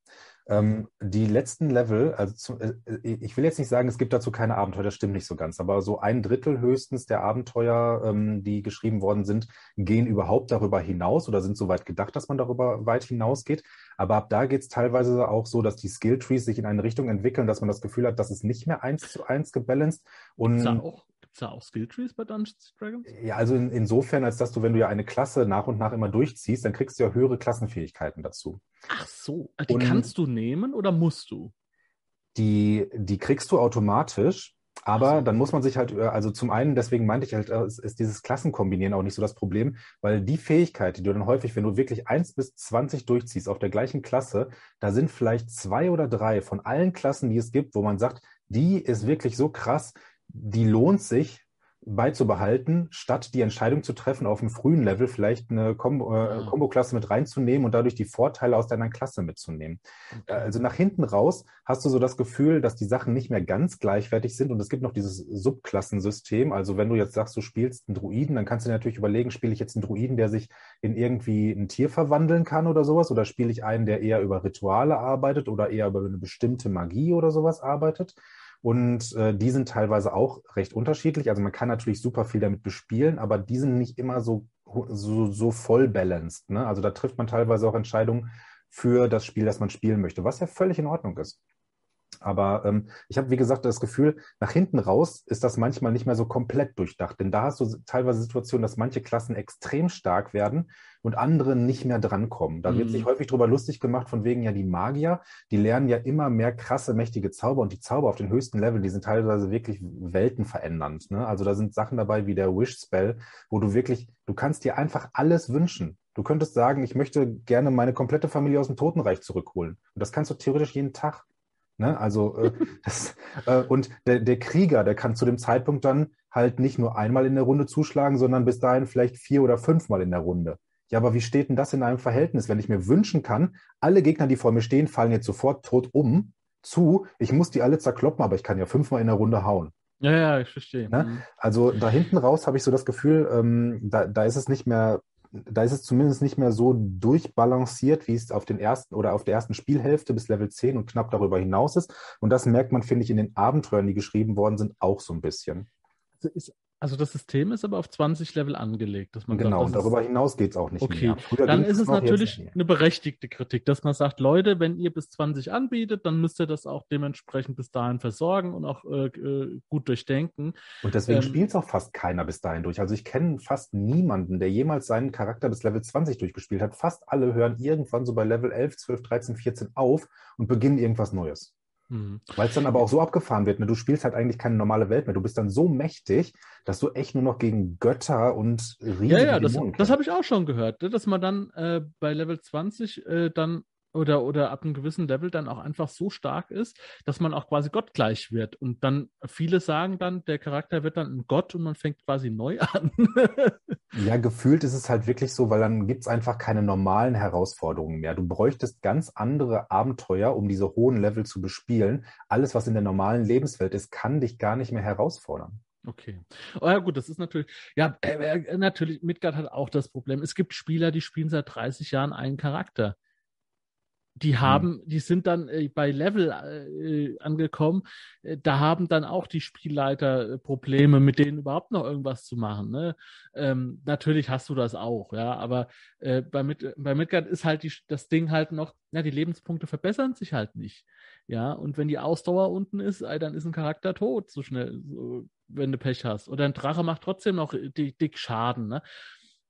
Ähm, die letzten Level, also zu, äh, ich will jetzt nicht sagen, es gibt dazu keine Abenteuer, das stimmt nicht so ganz, aber so ein Drittel höchstens der Abenteuer, ähm, die geschrieben worden sind, gehen überhaupt darüber hinaus oder sind so weit gedacht, dass man darüber weit hinausgeht. Aber ab da geht es teilweise auch so, dass die Skilltrees sich in eine Richtung entwickeln, dass man das Gefühl hat, dass es nicht mehr eins zu eins gebalanced. Und auch Gibt es da auch Skilltrees bei Dungeons Dragons? Ja, also in, insofern, als dass du, wenn du ja eine Klasse nach und nach immer durchziehst, dann kriegst du ja höhere Klassenfähigkeiten dazu. Ach so, die Und- kannst du nehmen oder musst du? Die, die kriegst du automatisch, aber so. dann muss man sich halt, äh, also zum einen, deswegen meinte ich halt, äh, ist, ist dieses Klassenkombinieren auch nicht so das Problem, weil die Fähigkeit, die du dann häufig, wenn du wirklich 1 bis 20 durchziehst auf der gleichen Klasse, da sind vielleicht zwei oder drei von allen Klassen, die es gibt, wo man sagt, die ist wirklich so krass, die lohnt sich beizubehalten, statt die Entscheidung zu treffen, auf einem frühen Level vielleicht eine Kombo, äh. Kombo-Klasse mit reinzunehmen und dadurch die Vorteile aus deiner Klasse mitzunehmen. Äh, Also nach hinten raus hast du so das Gefühl, dass die Sachen nicht mehr ganz gleichwertig sind und es gibt noch dieses Subklassensystem. Also wenn du jetzt sagst, du spielst einen Druiden, dann kannst du dir natürlich überlegen, spiele ich jetzt einen Druiden, der sich in irgendwie ein Tier verwandeln kann oder sowas, oder spiele ich einen, der eher über Rituale arbeitet oder eher über eine bestimmte Magie oder sowas arbeitet. Und äh, die sind teilweise auch recht unterschiedlich. Also man kann natürlich super viel damit bespielen, aber die sind nicht immer so, so, so voll balanced. Ne? Also da trifft man teilweise auch Entscheidungen für das Spiel, das man spielen möchte, was ja völlig in Ordnung ist. Aber ähm, ich habe, wie gesagt, das Gefühl, nach hinten raus ist das manchmal nicht mehr so komplett durchdacht. Denn da hast du teilweise Situationen, dass manche Klassen extrem stark werden und andere nicht mehr drankommen. Da wird Mhm. sich häufig drüber lustig gemacht, von wegen ja die Magier, die lernen ja immer mehr krasse, mächtige Zauber und die Zauber auf den höchsten Level, die sind teilweise wirklich weltenverändernd. Ne? Also da sind Sachen dabei wie der Wish-Spell, wo du wirklich, du kannst dir einfach alles wünschen. Du könntest sagen, ich möchte gerne meine komplette Familie aus dem Totenreich zurückholen. Und das kannst du theoretisch jeden Tag. Ne? Also, äh, das, äh, und der, der Krieger, der kann zu dem Zeitpunkt dann halt nicht nur einmal in der Runde zuschlagen, sondern bis dahin vielleicht vier oder fünfmal in der Runde. Ja, aber wie steht denn das in einem Verhältnis, wenn ich mir wünschen kann, alle Gegner, die vor mir stehen, fallen jetzt sofort tot um, zu, ich muss die alle zerkloppen, aber ich kann ja fünfmal in der Runde hauen. Ja, ja, ich verstehe. Ne? Mhm. Also da hinten raus habe ich so das Gefühl, ähm, da, da ist es nicht mehr, da ist es zumindest nicht mehr so durchbalanciert, wie es auf den ersten oder auf der ersten Spielhälfte bis Level 10 und knapp darüber hinaus ist. Und das merkt man, finde ich, in den Abenteuern, die geschrieben worden sind, auch so ein bisschen. Also, ist, also das System ist aber auf 20 Level angelegt, dass man Genau, und sagt, das ist- darüber hinaus geht es auch nicht Okay, mehr. Früher Dann ist es natürlich eine berechtigte Kritik, dass man sagt, Leute, wenn ihr bis 20 anbietet, dann müsst ihr das auch dementsprechend bis dahin versorgen und auch äh, äh, gut durchdenken. Und deswegen Ähm, spielt es auch fast keiner bis dahin durch. Also ich kenne fast niemanden, der jemals seinen Charakter bis Level 20 durchgespielt hat. Fast alle hören irgendwann so bei Level 11, 12, 13, 14 auf und beginnen irgendwas Neues. Hm. Weil es dann aber auch so abgefahren wird. Ne? Du spielst halt eigentlich keine normale Welt mehr. Du bist dann so mächtig, dass du echt nur noch gegen Götter und riesige Ja, ja, das, das habe ich auch schon gehört, ne, dass man dann äh, bei Level 20 äh, dann oder, oder ab einem gewissen Level dann auch einfach so stark ist, dass man auch quasi gottgleich wird. Und dann viele sagen dann, der Charakter wird dann ein Gott und man fängt quasi neu an. Ja, gefühlt ist es halt wirklich so, weil dann gibt es einfach keine normalen Herausforderungen mehr. Du bräuchtest ganz andere Abenteuer, um diese hohen Level zu bespielen. Alles, was in der normalen Lebenswelt ist, kann dich gar nicht mehr herausfordern. Okay. Oh ja, gut, das ist natürlich, ja, äh, äh, natürlich, Midgard hat auch das Problem. Es gibt Spieler, die spielen seit 30 Jahren einen Charakter. Die haben, die sind dann äh, bei Level äh, angekommen, äh, da haben dann auch die Spielleiter äh, Probleme, mit denen überhaupt noch irgendwas zu machen. Ne? Ähm, natürlich hast du das auch, ja, aber äh, bei, Mid bei Midgard ist halt die, das Ding halt noch, ja, die Lebenspunkte verbessern sich halt nicht. Ja, und wenn die Ausdauer unten ist, dann ist ein Charakter tot, so schnell, so, wenn du Pech hast. Oder ein Drache macht trotzdem noch dick, dick Schaden, ne?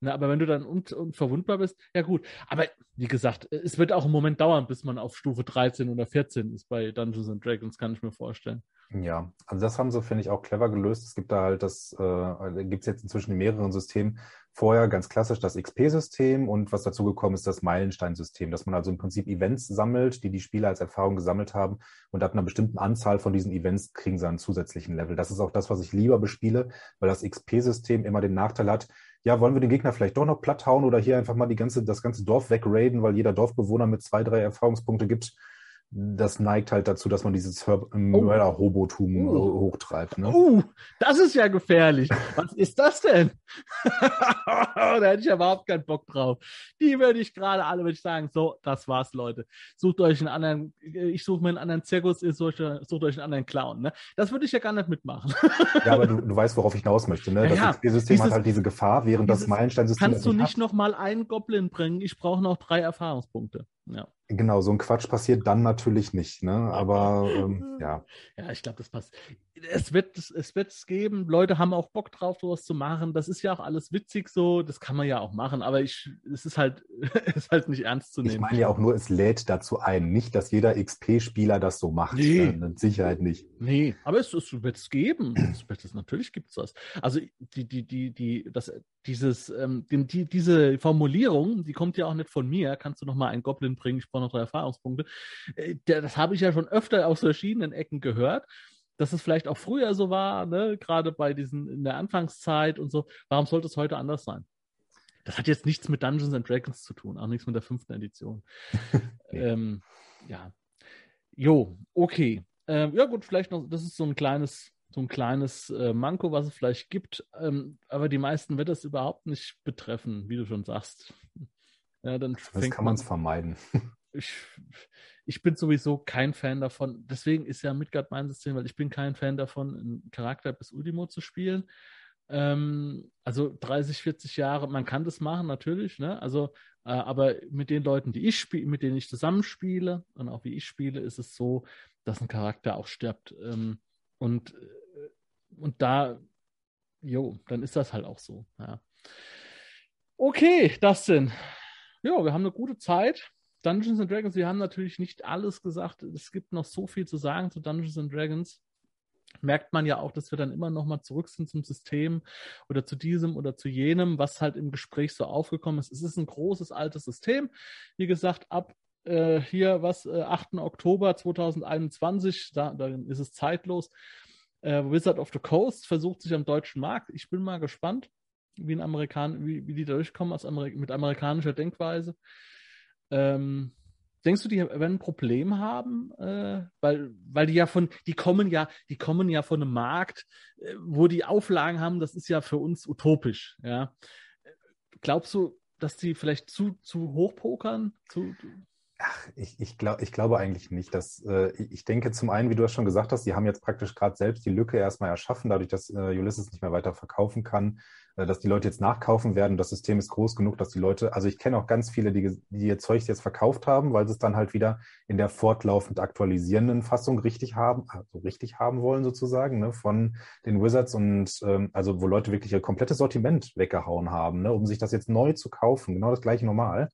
Na, aber wenn du dann un unverwundbar bist, ja gut. Aber wie gesagt, es wird auch einen Moment dauern, bis man auf Stufe 13 oder 14 ist bei Dungeons and Dragons, kann ich mir vorstellen. Ja, also das haben sie, finde ich, auch clever gelöst. Es gibt da halt das, äh, gibt es jetzt inzwischen in mehreren Systemen. Vorher ganz klassisch das XP-System und was dazu gekommen ist, das Meilenstein-System, dass man also im Prinzip Events sammelt, die die Spieler als Erfahrung gesammelt haben und ab einer bestimmten Anzahl von diesen Events kriegen sie einen zusätzlichen Level. Das ist auch das, was ich lieber bespiele, weil das XP-System immer den Nachteil hat, ja, wollen wir den Gegner vielleicht doch noch platt hauen oder hier einfach mal die ganze, das ganze Dorf wegraiden, weil jeder Dorfbewohner mit zwei, drei Erfahrungspunkte gibt. Das neigt halt dazu, dass man dieses Mörder-Hobotum Oh. äh, hochtreibt. Ne? Uh, das ist ja gefährlich. Was ist das denn? da hätte ich ja überhaupt keinen Bock drauf. Die würde ich gerade alle, würde ich sagen, so, das war's, Leute. Sucht euch einen anderen, ich suche mir einen anderen Zirkus, ihr sucht, sucht euch einen anderen Clown. Ne? Das würde ich ja gar nicht mitmachen. Ja, aber du, du weißt, worauf ich hinaus möchte. Ne? Das ja. XP-System hat Dieses- halt diese Gefahr, während das dieses- Meilensteinsystem Kannst das du nicht nicht hat. noch mal einen Goblin bringen? Ich brauche noch drei Erfahrungspunkte. Ja, Genau, so ein Quatsch passiert dann natürlich nicht. Ne? Aber ähm, ja. ja ich glaube, das passt. Es wird es wird es geben. Leute haben auch Bock drauf, sowas zu machen. Das ist ja auch alles witzig so. Das kann man ja auch machen. Aber ich, es ist halt, ist halt nicht ernst zu nehmen. Ich meine ja auch nur, es lädt dazu ein. Nicht, dass jeder XP-Spieler das so macht. Nee. Äh, mit Sicherheit nicht. Nee, aber es, es wird es geben. Es wird es, natürlich gibt es das. Also die, die, die, die, das, dieses, ähm, die, diese Formulierung, die kommt ja auch nicht von mir. Kannst du noch mal einen Goblin bringen? Ich brauche noch drei Erfahrungspunkte. Äh, das habe ich ja schon öfter aus verschiedenen Ecken gehört dass es vielleicht auch früher so war, ne? gerade bei diesen in der Anfangszeit und so. Warum sollte es heute anders sein? Das hat jetzt nichts mit Dungeons and Dragons zu tun, auch nichts mit der fünften Edition. ähm, ja. Jo, okay. Ähm, ja, gut, vielleicht noch, das ist so ein kleines, so ein kleines äh, Manko, was es vielleicht gibt. Ähm, aber die meisten wird das überhaupt nicht betreffen, wie du schon sagst. Ja, dann das kann man es vermeiden. Ich, ich bin sowieso kein Fan davon. Deswegen ist ja Midgard mein System, weil ich bin kein Fan davon, einen Charakter bis Ultimo zu spielen. Ähm, also 30, 40 Jahre, man kann das machen, natürlich, ne? Also, äh, aber mit den Leuten, die ich spiele, mit denen ich zusammenspiele und auch wie ich spiele, ist es so, dass ein Charakter auch stirbt. Ähm, und, äh, und da, jo, dann ist das halt auch so. Ja. Okay, das sind. Ja, wir haben eine gute Zeit. Dungeons and Dragons, wir haben natürlich nicht alles gesagt. Es gibt noch so viel zu sagen zu Dungeons and Dragons. Merkt man ja auch, dass wir dann immer noch mal zurück sind zum System oder zu diesem oder zu jenem, was halt im Gespräch so aufgekommen ist. Es ist ein großes altes System. Wie gesagt, ab äh, hier was äh, 8. Oktober 2021, da, da ist es zeitlos. Äh, Wizard of the Coast versucht sich am deutschen Markt. Ich bin mal gespannt, wie, ein Amerikan wie, wie die durchkommen aus Ameri mit amerikanischer Denkweise. Ähm, denkst du, die werden ein Problem haben? Äh, weil, weil die ja von, die kommen ja, die kommen ja von einem Markt, äh, wo die Auflagen haben, das ist ja für uns utopisch, ja. Glaubst du, dass die vielleicht zu, zu hoch pokern? Zu, Ach, ich, ich, glaub, ich glaube eigentlich nicht. Dass, äh, ich denke zum einen, wie du es schon gesagt hast, die haben jetzt praktisch gerade selbst die Lücke erstmal erschaffen, dadurch, dass äh, Ulysses nicht mehr weiter verkaufen kann, dass die Leute jetzt nachkaufen werden. Das System ist groß genug, dass die Leute, also ich kenne auch ganz viele, die, die ihr Zeug jetzt verkauft haben, weil sie es dann halt wieder in der fortlaufend aktualisierenden Fassung richtig haben, also richtig haben wollen sozusagen, ne, von den Wizards und ähm, also wo Leute wirklich ihr komplettes Sortiment weggehauen haben, ne, um sich das jetzt neu zu kaufen, genau das gleiche normal.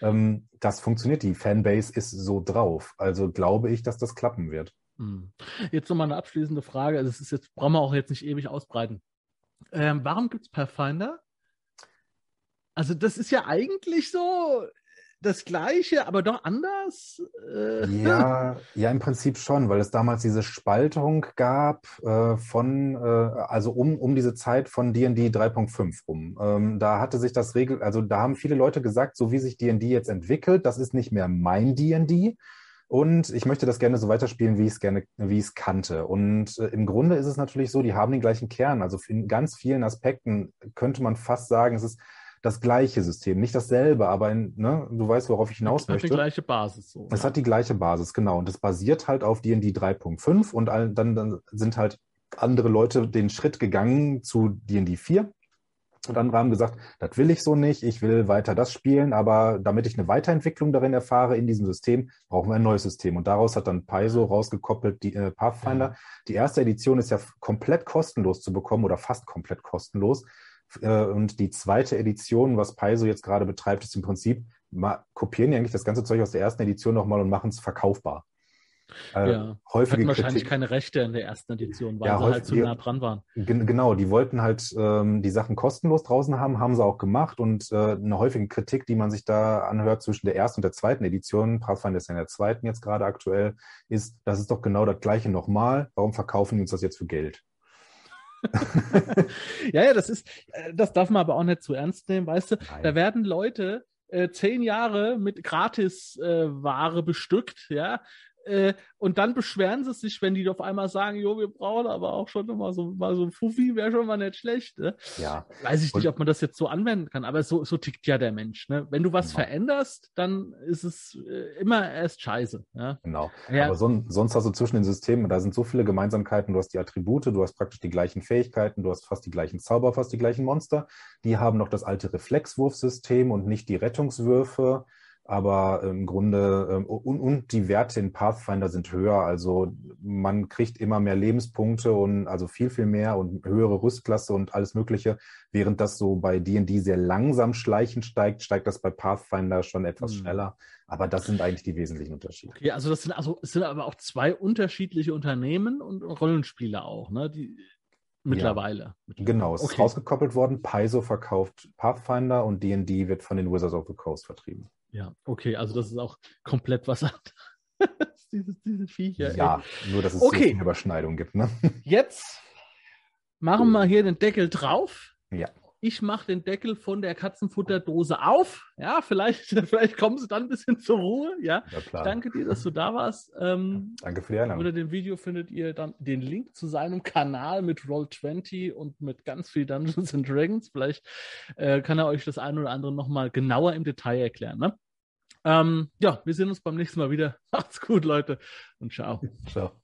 Ähm, das funktioniert. Die Fanbase ist so drauf. Also glaube ich, dass das klappen wird. Hm. Jetzt nochmal eine abschließende Frage. Also es ist jetzt, brauchen wir auch jetzt nicht ewig ausbreiten. Ähm, warum gibt es Pathfinder? Also das ist ja eigentlich so, das Gleiche, aber doch anders? Äh, ja, ja, im Prinzip schon, weil es damals diese Spaltung gab äh, von, äh, also um, um diese Zeit von D&D 3.5 rum. Ähm, da hatte sich das Regel, also da haben viele Leute gesagt, so wie sich D&D jetzt entwickelt, das ist nicht mehr mein D&D, und ich möchte das gerne so weiterspielen, wie ich es gerne, wie ich es kannte. Und äh, im Grunde ist es natürlich so, die haben den gleichen Kern. Also in ganz vielen Aspekten könnte man fast sagen, es ist das gleiche System. Nicht dasselbe, aber in, ne, du weißt, worauf ich hinaus möchte. Es hat die gleiche Basis. So, es ja. hat die gleiche Basis, genau. Und es basiert halt auf D&D 3.5 und dann, dann sind halt andere Leute den Schritt gegangen zu D&D 4 und andere haben gesagt, das will ich so nicht, ich will weiter das spielen, aber damit ich eine Weiterentwicklung darin erfahre in diesem System, brauchen wir ein neues System. Und daraus hat dann Paizo rausgekoppelt, die äh, Pathfinder. Ja. Die erste Edition ist ja komplett kostenlos zu bekommen oder fast komplett kostenlos. Äh, und die zweite Edition, was Paizo jetzt gerade betreibt, ist im Prinzip, kopieren die eigentlich das ganze Zeug aus der ersten Edition nochmal und machen es verkaufbar. Äh, ja, häufige hatten wahrscheinlich Kritik. keine Rechte in der ersten Edition, weil ja, sie halt zu nah dran waren. Genau, die wollten halt ähm, die Sachen kostenlos draußen haben, haben sie auch gemacht und äh, eine häufige Kritik, die man sich da anhört zwischen der ersten und der zweiten Edition, Pathfinder ist ja in der zweiten jetzt gerade aktuell, ist, das ist doch genau das gleiche nochmal, warum verkaufen die uns das jetzt für Geld? ja, ja, das ist, äh, das darf man aber auch nicht zu ernst nehmen, weißt du? Nein. Da werden Leute äh, zehn Jahre mit Gratis-Ware äh, bestückt, ja, äh, und dann beschweren sie sich, wenn die auf einmal sagen, jo, wir brauchen aber auch schon mal so, mal so ein Fuffi, wäre schon mal nicht schlecht. Ne? Ja. Weiß ich nicht, ob man das jetzt so anwenden kann, aber so, so tickt ja der Mensch. Ne? Wenn du was genau. veränderst, dann ist es äh, immer erst scheiße. Ja? Genau. Ja. Aber so, sonst hast du zwischen den Systemen, da sind so viele Gemeinsamkeiten. Du hast die Attribute, du hast praktisch die gleichen Fähigkeiten, du hast fast die gleichen Zauber, fast die gleichen Monster. Die haben noch das alte Reflexwurfsystem und nicht die Rettungswürfe. Aber im Grunde ähm, und, und die Werte in Pathfinder sind höher. Also man kriegt immer mehr Lebenspunkte und also viel, viel mehr und höhere Rüstklasse und alles Mögliche. Während das so bei D&D sehr langsam schleichend steigt, steigt das bei Pathfinder schon etwas hm. schneller. Aber das sind eigentlich die wesentlichen Unterschiede. Okay, also das sind also es sind aber auch zwei unterschiedliche Unternehmen und Rollenspiele auch, ne? Die mittlerweile. Ja, genau, es okay. ist rausgekoppelt worden. Paizo verkauft Pathfinder und D&D wird von den Wizards of the Coast vertrieben. Ja, okay, also das ist auch komplett was anderes. dieses, diese Viecher. Ja, ey. nur dass es okay. so Überschneidung gibt. Ne? Jetzt machen wir hier den Deckel drauf. Ja. Ich mache den Deckel von der Katzenfutterdose auf. Ja, vielleicht, vielleicht kommen sie dann ein bisschen zur Ruhe. Ja, ich danke dir, dass du da warst. Ähm, danke für die Einladung. Unter dem Video findet ihr dann den Link zu seinem Kanal mit Roll20 und mit ganz viel Dungeons and Dragons. Vielleicht äh, kann er euch das eine oder andere nochmal genauer im Detail erklären. Ne? Ähm, ja, wir sehen uns beim nächsten Mal wieder. Macht's gut, Leute, und ciao. Ciao.